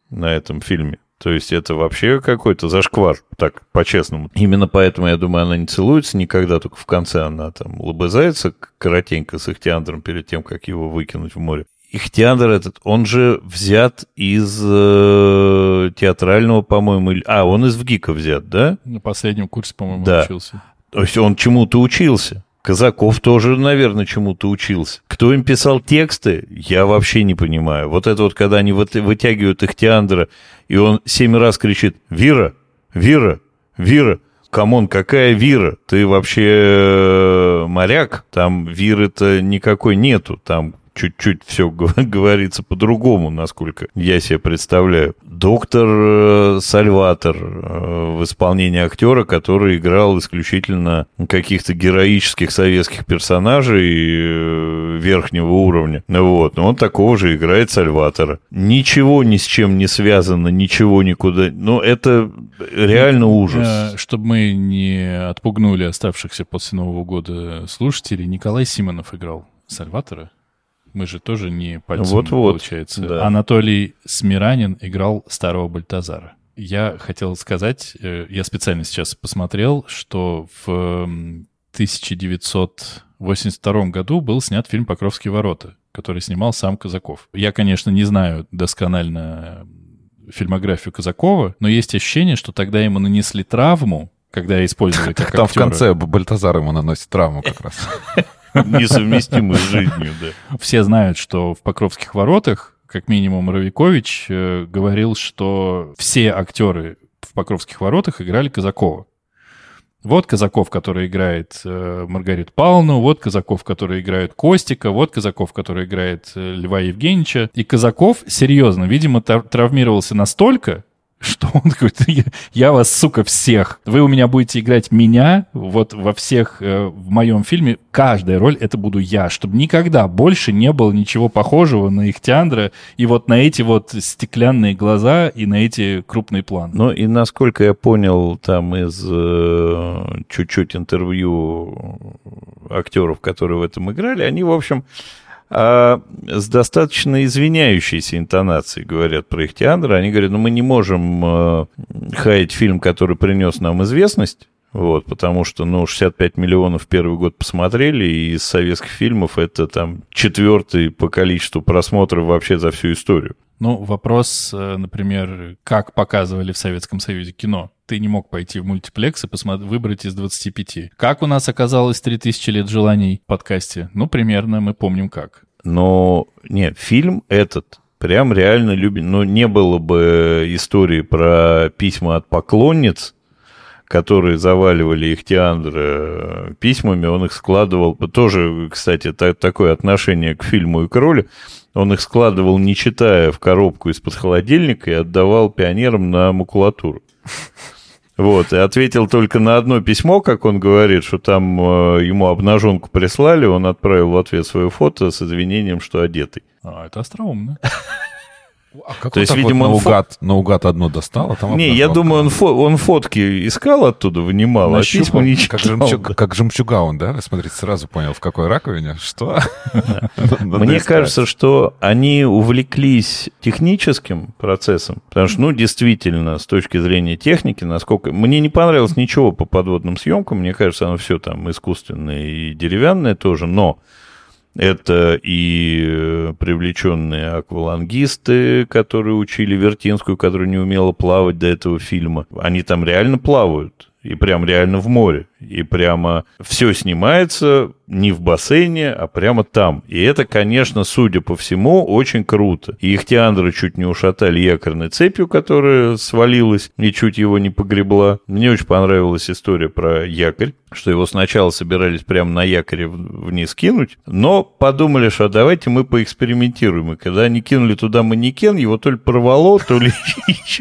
на этом фильме. То есть это вообще какой-то зашквар, так, по-честному. Именно поэтому, я думаю, она не целуется никогда, только в конце она там лобызается коротенько с Ихтиандром перед тем, как его выкинуть в море. Ихтиандр этот, он же взят из э, театрального, по-моему, или... А, он из ВГИКа взят, да? На последнем курсе, по-моему, да. учился. То есть он чему-то учился. Казаков тоже, наверное, чему-то учился. Кто им писал тексты, я вообще не понимаю. Вот это вот, когда они вытягивают Ихтиандра, и он семь раз кричит «Вира! Вира! Вира!» Come on, какая Вира? Ты вообще э, моряк? Там Виры-то никакой нету. Там чуть-чуть все говорится по-другому, насколько я себе представляю. Доктор э, Сальватор э, в исполнении актера, который играл исключительно каких-то героических советских персонажей э, верхнего уровня. Вот. Но он такого же играет Сальватора. Ничего ни с чем не связано, ничего никуда. Ну, это реально ужас. Чтобы мы не отпугнули оставшихся после Нового года слушателей, Николай Симонов играл Сальватора. Мы же тоже не пальцем, вот -вот, получается. Да. Анатолий Смиранин играл старого Бальтазара. Я хотел сказать, э, я специально сейчас посмотрел, что в 1982 году был снят фильм «Покровские ворота», который снимал сам Казаков. Я, конечно, не знаю досконально фильмографию Казакова, но есть ощущение, что тогда ему нанесли травму, когда использовали как Там актера. в конце Бальтазар ему наносит травму как раз. несовместимы с жизнью, да. Все знают, что в Покровских воротах, как минимум, Равикович э, говорил, что все актеры в Покровских воротах играли Казакова. Вот Казаков, который играет э, Маргариту Павловну, вот Казаков, который играет Костика, вот Казаков, который играет э, Льва Евгеньевича. И Казаков, серьезно, видимо, травмировался настолько, что он такой, я, вас, сука, всех. Вы у меня будете играть меня, вот во всех, э, в моем фильме, каждая роль это буду я, чтобы никогда больше не было ничего похожего на Ихтиандра и вот на эти вот стеклянные глаза и на эти крупные планы. Ну и насколько я понял там из э, чуть-чуть интервью актеров, которые в этом играли, они, в общем, а с достаточно извиняющейся интонацией говорят про Ихтиандра. Они говорят, ну мы не можем э, хаять фильм, который принес нам известность, вот, потому что, ну, 65 миллионов первый год посмотрели, и из советских фильмов это там четвертый по количеству просмотров вообще за всю историю. Ну, вопрос, э, например, как показывали в Советском Союзе кино. Ты не мог пойти в мультиплекс и посмотреть, выбрать из 25. Как у нас оказалось 3000 лет желаний в подкасте? Ну, примерно мы помним как. Но, нет, фильм этот прям реально любим. Но не было бы истории про письма от поклонниц, которые заваливали их Теандра э, письмами, он их складывал, тоже, кстати, та, такое отношение к фильму и к роли, он их складывал, не читая, в коробку из-под холодильника и отдавал пионерам на макулатуру. Вот, и ответил только на одно письмо, как он говорит, что там э, ему обнаженку прислали, он отправил в ответ свое фото с извинением, что одетый. А, это остроумно. А как То есть, так вот видимо, он фо- наугад, наугад одно достал, а там Не, я думаю, он, фо- он фотки искал оттуда, вынимал, а письма не Как, читал. жемчуг, как жемчуга он, да? Смотрите, сразу понял, в какой раковине. Что? Мне кажется, что они увлеклись техническим процессом, потому что, ну, действительно, с точки зрения техники, насколько... Мне не понравилось ничего по подводным съемкам, мне кажется, оно все там искусственное и деревянное тоже, но это и э, привлеченные аквалангисты, которые учили Вертинскую, которая не умела плавать до этого фильма. Они там реально плавают. И прям реально в море. И прямо все снимается не в бассейне, а прямо там. И это, конечно, судя по всему, очень круто. И Ихтиандра чуть не ушатали якорной цепью, которая свалилась и чуть его не погребла. Мне очень понравилась история про якорь, что его сначала собирались прямо на якоре вниз кинуть, но подумали, что давайте мы поэкспериментируем. И когда они кинули туда манекен, его то ли порвало, то ли.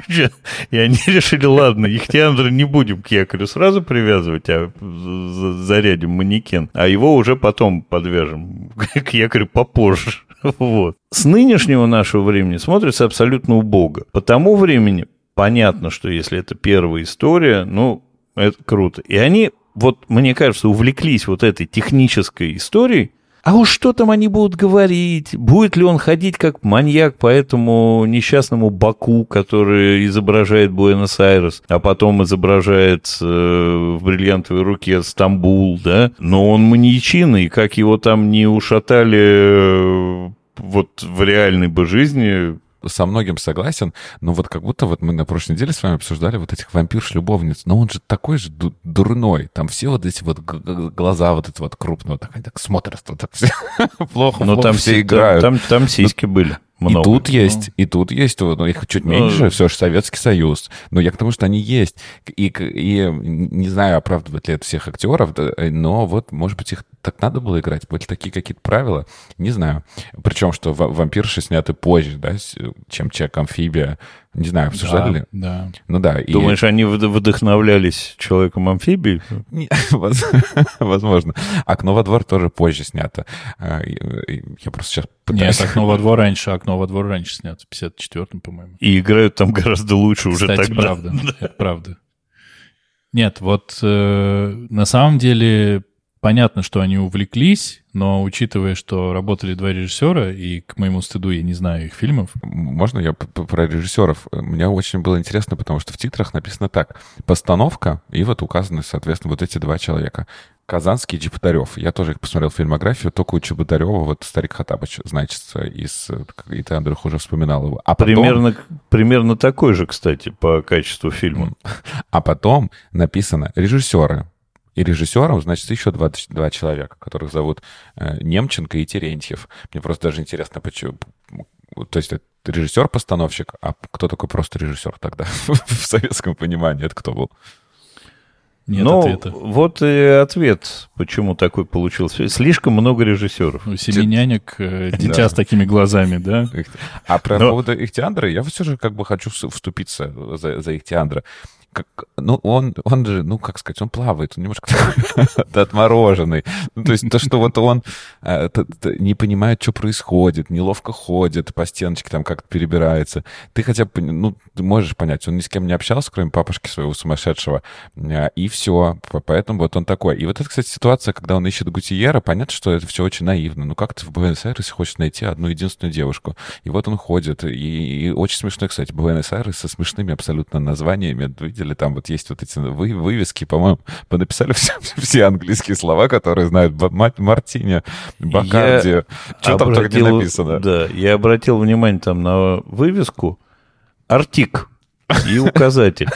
И они решили, ладно, Ихтиандра не будем к якорю сразу привязывать, а за- зарядим манекен, а его уже потом подвяжем к якорю попозже. Вот. С нынешнего нашего времени смотрится абсолютно убого. По тому времени понятно, что если это первая история, ну, это круто. И они, вот, мне кажется, увлеклись вот этой технической историей, а уж что там они будут говорить? Будет ли он ходить как маньяк по этому несчастному Баку, который изображает Буэнос-Айрес, а потом изображает э, в бриллиантовой руке Стамбул, да? Но он маньячина, и как его там не ушатали э, вот в реальной бы жизни, со многим согласен, но вот как будто вот мы на прошлой неделе с вами обсуждали вот этих вампирш-любовниц, но он же такой же ду- дурной, там все вот эти вот глаза вот эти вот крупные, вот так, так смотрят, так все плохо, но плохо там все играют. Там, там сиськи были. И Много. тут есть, и тут есть, ну, их чуть Ну, меньше, все же Советский Союз. Но я к тому, что они есть. И, и не знаю, оправдывает ли это всех актеров, но вот, может быть, их так надо было играть, были такие какие-то правила, не знаю. Причем, что ва- вампирши сняты позже, да, чем Человек-амфибия. Не знаю, обсуждали ли? Да. Ну да. и- Думаешь, они вд- вдохновлялись человеком-амфибией? Возможно. «Окно во двор» тоже позже снято. А, и- и Я просто сейчас пытаюсь... Нет, «Окно во двор» раньше, «Окно во двор» раньше снято, в 54-м, по-моему. И играют там гораздо лучше уже Кстати, тогда. правда. Это правда. Нет, вот э, на самом деле понятно, что они увлеклись, но учитывая, что работали два режиссера, и к моему стыду я не знаю их фильмов, Можно я про режиссеров? Мне очень было интересно, потому что в титрах написано так. Постановка, и вот указаны, соответственно, вот эти два человека. Казанский и Чеботарев. Я тоже посмотрел фильмографию, только у Чеботарева вот Старик Хатабыч значится из... И ты, Андрюх, уже вспоминал его. А потом, Примерно, примерно такой же, кстати, по качеству фильма. а потом написано режиссеры. И режиссером, значит, еще два, два человека, которых зовут э, Немченко и Терентьев. Мне просто даже интересно, почему... То есть это режиссер-постановщик, а кто такой просто режиссер тогда в советском понимании? Это кто был? нет ну, ответа. вот и ответ, почему такой получился. Слишком много режиссеров. У семи нянек, э, дитя с такими глазами, да? А про Но- поводу Ихтиандра, я все же как бы хочу вступиться за, за Ихтиандра. Как, ну, он, он же, ну, как сказать, он плавает, он немножко отмороженный. Ну, то есть то, что вот он э, т- т- не понимает, что происходит, неловко ходит, по стеночке там как-то перебирается. Ты хотя бы, ну, ты можешь понять, он ни с кем не общался, кроме папушки своего сумасшедшего, э, и все. Поэтому вот он такой. И вот это, кстати, ситуация, когда он ищет Гутиера, понятно, что это все очень наивно. Ну, как ты в Буэнос-Айресе хочешь найти одну единственную девушку? И вот он ходит, и, и очень смешно, кстати, Буэнос-Айрес со смешными абсолютно названиями. Видели, там вот есть вот эти вы, вывески, по-моему, понаписали все, все английские слова, которые знают. Мартини, Бакарди. Что там только не написано? Да, я обратил внимание там на вывеску «Артик» и указатель.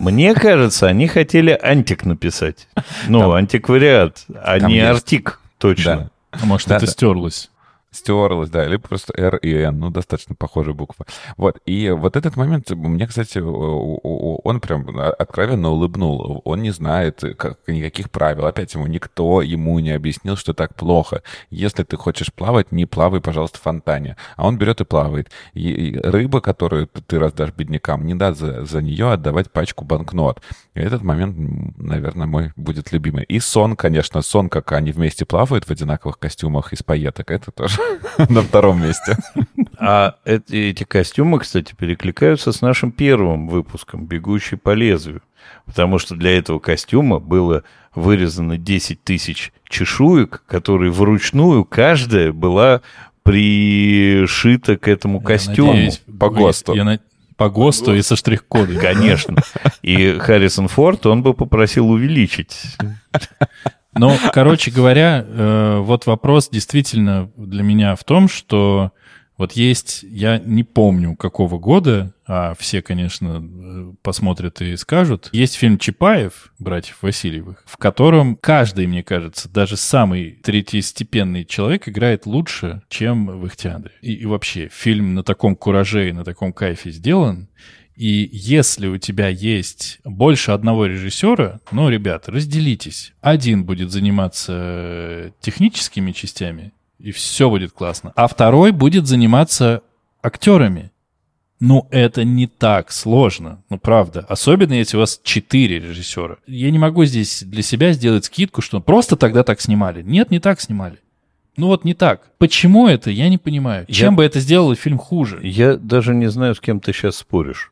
Мне кажется, они хотели «антик» написать. Ну, Там- антиквариат, а там не есть. «артик» точно. Да. А может, Да, это да. стерлось? Стерлась, да, либо просто R и N, ну, достаточно похожие буквы. Вот, и вот этот момент, мне, кстати, он прям откровенно улыбнул. Он не знает как, никаких правил. Опять ему никто ему не объяснил, что так плохо. Если ты хочешь плавать, не плавай, пожалуйста, в фонтане. А он берет и плавает. И, рыба, которую ты раздашь беднякам, не даст за, за нее отдавать пачку банкнот. И этот момент, наверное, мой будет любимый. И сон, конечно, сон, как они вместе плавают в одинаковых костюмах из пайеток, это тоже на втором месте. А эти, эти костюмы, кстати, перекликаются с нашим первым выпуском «Бегущий по лезвию». Потому что для этого костюма было вырезано 10 тысяч чешуек, которые вручную каждая была пришита к этому Я костюму. надеюсь, по ГОСТу. я на- По ГОСТу и со штрих-кодом. Конечно. И Харрисон Форд, он бы попросил увеличить. Ну, короче говоря, э, вот вопрос действительно для меня в том, что вот есть, я не помню какого года, а все, конечно, э, посмотрят и скажут, есть фильм Чапаев, братьев Васильевых, в котором каждый, мне кажется, даже самый третьестепенный человек играет лучше, чем в Ихтиандре. И, и вообще, фильм на таком кураже и на таком кайфе сделан, и если у тебя есть больше одного режиссера, ну, ребята, разделитесь. Один будет заниматься э, техническими частями, и все будет классно. А второй будет заниматься актерами. Ну, это не так сложно, ну, правда. Особенно, если у вас четыре режиссера. Я не могу здесь для себя сделать скидку, что просто тогда так снимали. Нет, не так снимали. Ну вот не так. Почему это, я не понимаю. Чем Я- бы это сделало фильм хуже? Я даже не знаю, с кем ты сейчас споришь.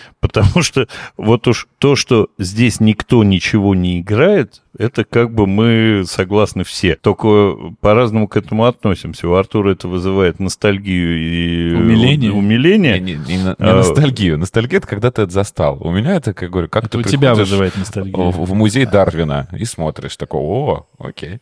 Потому что вот уж то, что здесь никто ничего не играет, это как бы мы согласны все. Только по-разному к этому относимся. У Артура это вызывает ностальгию и Умиление. умиление. Не, не- не не А, ностальгию. Ностальгия — это когда ты это застал. У меня это, как говорю, как Это ты у тебя вызывает ностальгию. в, в музей Дарвина и смотришь, такой, о, окей.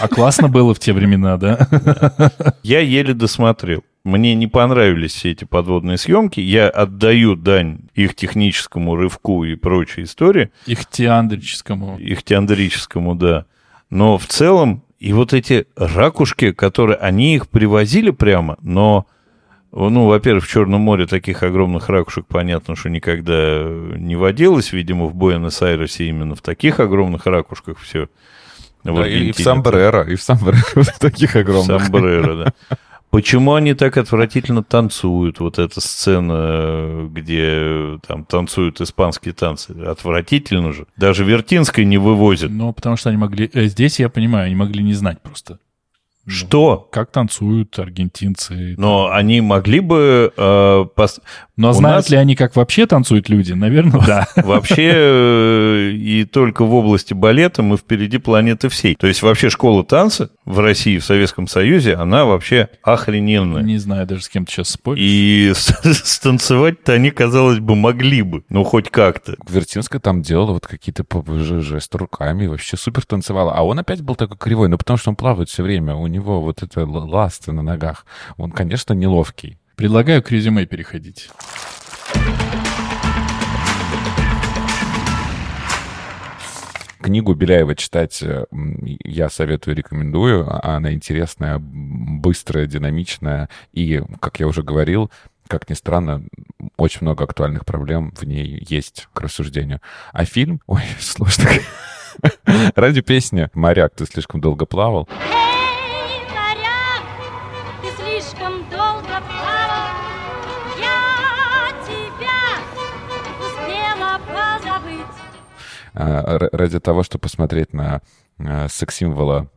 А классно было в те времена, да? Я еле досмотрел. Мне не понравились все эти подводные съемки. Я отдаю дань их техническому рывку и прочей истории. Их теандрическому. их теандрическому, да. Но в целом, и вот эти ракушки, которые, они их привозили прямо, но, ну, во-первых, в Черном море таких огромных ракушек, понятно, что никогда не водилось, видимо, в Буэнос-Айресе именно в таких огромных ракушках все. Да, и, и в Самбрера, и в Самбрера в таких огромных. Самбрера, да. Почему они так отвратительно танцуют? Вот эта сцена, где там танцуют испанские танцы. Отвратительно же. Даже Вертинской не вывозят. Ну, потому что они могли... э, Здесь, я понимаю, они могли не знать просто. Что? Как танцуют аргентинцы. Но они могли бы э, пос- Но знают нас- ли они, как вообще танцуют люди? Наверное, да. вообще э, и только в области балета мы впереди планеты всей. То есть вообще школа танца в России, в Советском Союзе, она вообще охрененная. Не знаю даже, с кем ты сейчас споришь. И станцевать-то они, казалось бы, могли бы. Ну, хоть как-то. Вертинская там делала вот какие-то жесты руками, вообще супер танцевала. А он опять был такой кривой, ну потому что он плавает все время, у него вот это ласты на ногах. Он, конечно, неловкий. Предлагаю к резюме переходить. Книгу Беляева читать э, я советую, рекомендую. А- Она интересная, быстрая, динамичная. И, как я уже говорил, как ни странно, очень много актуальных проблем в ней есть к рассуждению. А фильм... Ой, сложно. Ради песни «Моряк, ты слишком долго плавал». Ради того, чтобы посмотреть на а, секс-символа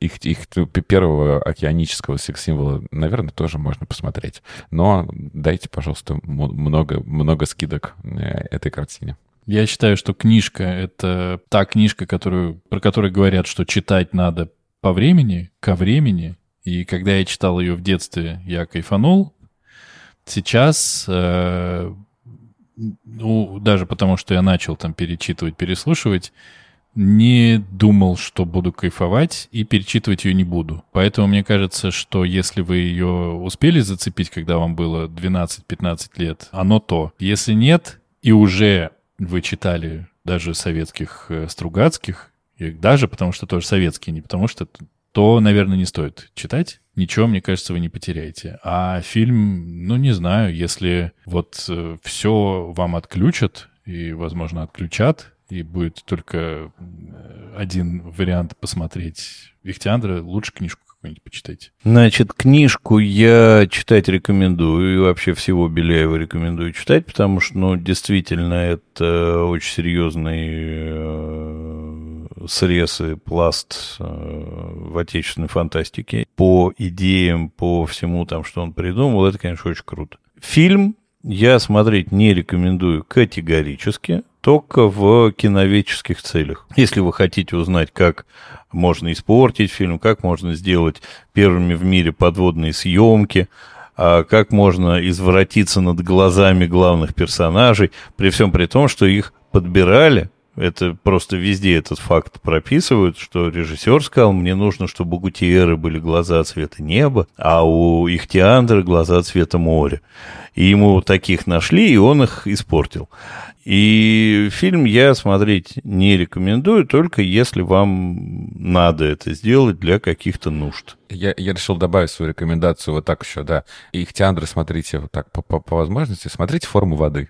их, их первого океанического секс-символа, наверное, тоже можно посмотреть. Но дайте, пожалуйста, много, много скидок э, этой картине. Я считаю, что книжка — это та книжка, которую, про которую говорят, что читать надо по времени, ко времени. И когда я читал ее в детстве, я кайфанул. Сейчас, э, ну, даже потому, что я начал там перечитывать, переслушивать, не думал, что буду кайфовать, и перечитывать ее не буду. Поэтому мне кажется, что если вы ее успели зацепить, когда вам было 12-15 лет, оно то. Если нет, и уже вы читали даже советских э, Стругацких, и даже потому что тоже советские, не потому что, то, наверное, не стоит читать. Ничего, мне кажется, вы не потеряете. А фильм, ну, не знаю, если вот все вам отключат, и, возможно, отключат, и будет только э, один вариант посмотреть Ихтиандра, лучше книжку какую-нибудь почитайте. Значит, книжку я читать рекомендую, и вообще всего Беляева рекомендую читать, потому что, ну, действительно, это очень серьезный э, срез и пласт э, в отечественной фантастике. По идеям, по всему там, что он придумал, это, конечно, очень круто. Фильм я смотреть не рекомендую категорически, только в киноведческих целях. Если вы хотите узнать, как можно испортить фильм, как можно сделать первыми в мире подводные съемки, а как можно извратиться над глазами главных персонажей, при всем при том, что их подбирали это просто везде этот факт прописывают, что режиссер сказал, мне нужно, чтобы у Гутиеры были глаза цвета неба, а у Ихтиандра глаза цвета моря. И ему таких нашли, и он их испортил. И фильм я смотреть не рекомендую, только если вам надо это сделать для каких-то нужд. Я, я решил добавить свою рекомендацию вот так еще, да. Ихтиандры смотрите вот так по, по, по возможности. Смотрите «Форму воды».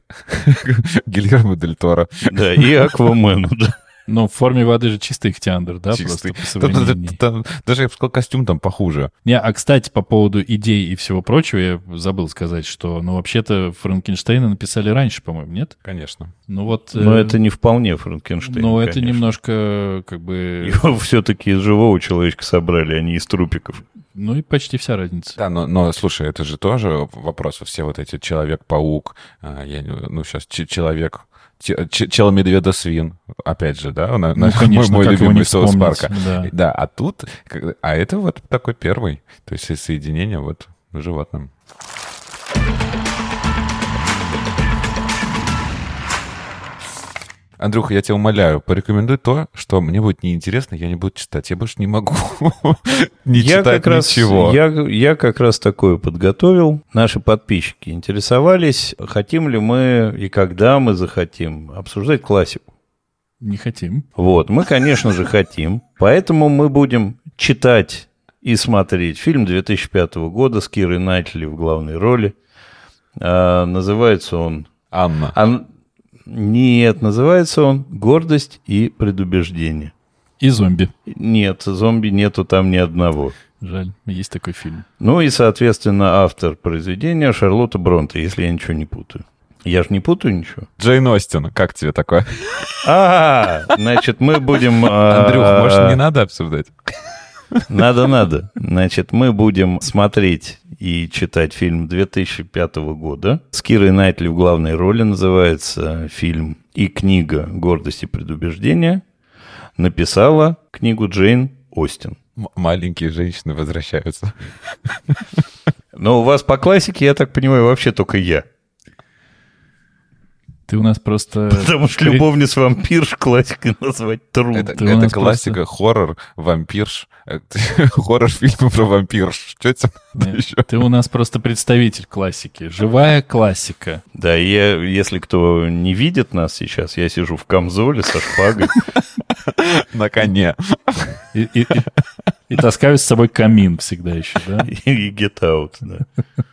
Гильермо Дель Торо. Да, и «Аквамену», да. Ну, в форме воды же чистый ихтиандр, да? Чистый. Там- там- там- Даже я бы сказал, костюм там похуже. Не, а, кстати, по поводу идей и всего прочего, я забыл сказать, что, ну, вообще-то Франкенштейна написали раньше, по-моему, нет? Конечно. Ну, вот... Но э, это не вполне Франкенштейн, Ну, это конечно. немножко, как бы... Его все-таки из живого человечка собрали, а не из трупиков. Ну, и почти вся разница. Да, но, но слушай, это же тоже вопрос. Все вот эти Человек-паук, а, я, не- ну, сейчас Человек... Ч- Ч- Чело-медведо-свин, опять же, да, на- Ну, конечно, мой, мой любимый соус парка. да. Да, а тут, а это вот такой первый, то есть соединение вот животным. Андрюха, я тебя умоляю, порекомендуй то, что мне будет неинтересно, я не буду читать. Я больше не могу не я читать как раз, ничего. Я, я как раз такое подготовил. Наши подписчики интересовались, хотим ли мы и когда мы захотим обсуждать классику. Не хотим. Вот, мы, конечно же, хотим. Поэтому мы будем читать и смотреть фильм 2005 года с Кирой Найтли в главной роли. А, называется он... Анна. а, нет, называется он «Гордость и предубеждение». И зомби. Нет, зомби нету там ни одного. Жаль, есть такой фильм. Ну и, соответственно, автор произведения Шарлотта Бронте, если я ничего не путаю. Я же не путаю ничего. Джейн Остин, как тебе такое? А, значит, мы будем... а, Андрюх, может, не надо обсуждать? Надо, надо. Значит, мы будем смотреть и читать фильм 2005 года. С Кирой Найтли в главной роли называется фильм и книга «Гордость и предубеждение». Написала книгу Джейн Остин. М- маленькие женщины возвращаются. Но у вас по классике, я так понимаю, вообще только я. Ты у нас просто... Потому что любовниц вампирш классикой назвать трудно. Это, это классика, хоррор, вампирш. э, Хоррор фильмы про вампирш. Что это Нет, еще? Ты у нас просто представитель классики. Живая классика. Да, и я, если кто не видит нас сейчас, я сижу в камзоле со шпагой. На коне. И, и- и- и таскаю с собой камин всегда еще, да? И get out, да.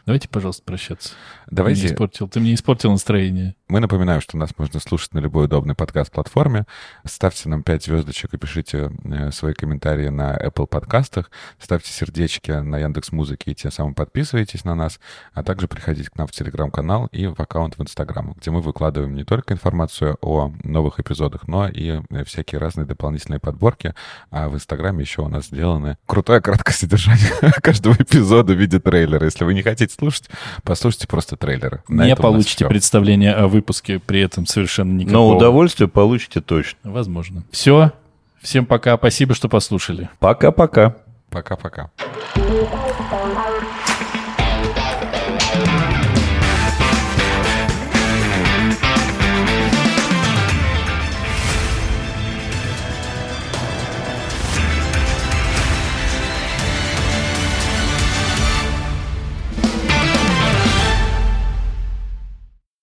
Давайте, пожалуйста, прощаться. Ты мне Давайте, испортил, ты мне испортил настроение. мы напоминаем, что нас можно слушать на любой удобной подкаст-платформе. Ставьте нам 5 звездочек и пишите э, свои комментарии на Apple подкастах. Ставьте сердечки на Яндекс Музыке и тем самым подписывайтесь на нас. А также приходите к нам в Телеграм-канал и в аккаунт в Инстаграм, где мы выкладываем не только информацию о новых эпизодах, но и э, всякие разные дополнительные подборки. А в Инстаграме еще у нас сделаны крутое краткое содержание каждого эпизода в виде трейлера. Если вы не хотите слушать, послушайте просто трейлеры. На не получите представление о выпуске при этом совершенно никакого. Но удовольствие получите точно. Возможно. Все. Всем пока. Спасибо, что послушали. Пока-пока. Пока-пока.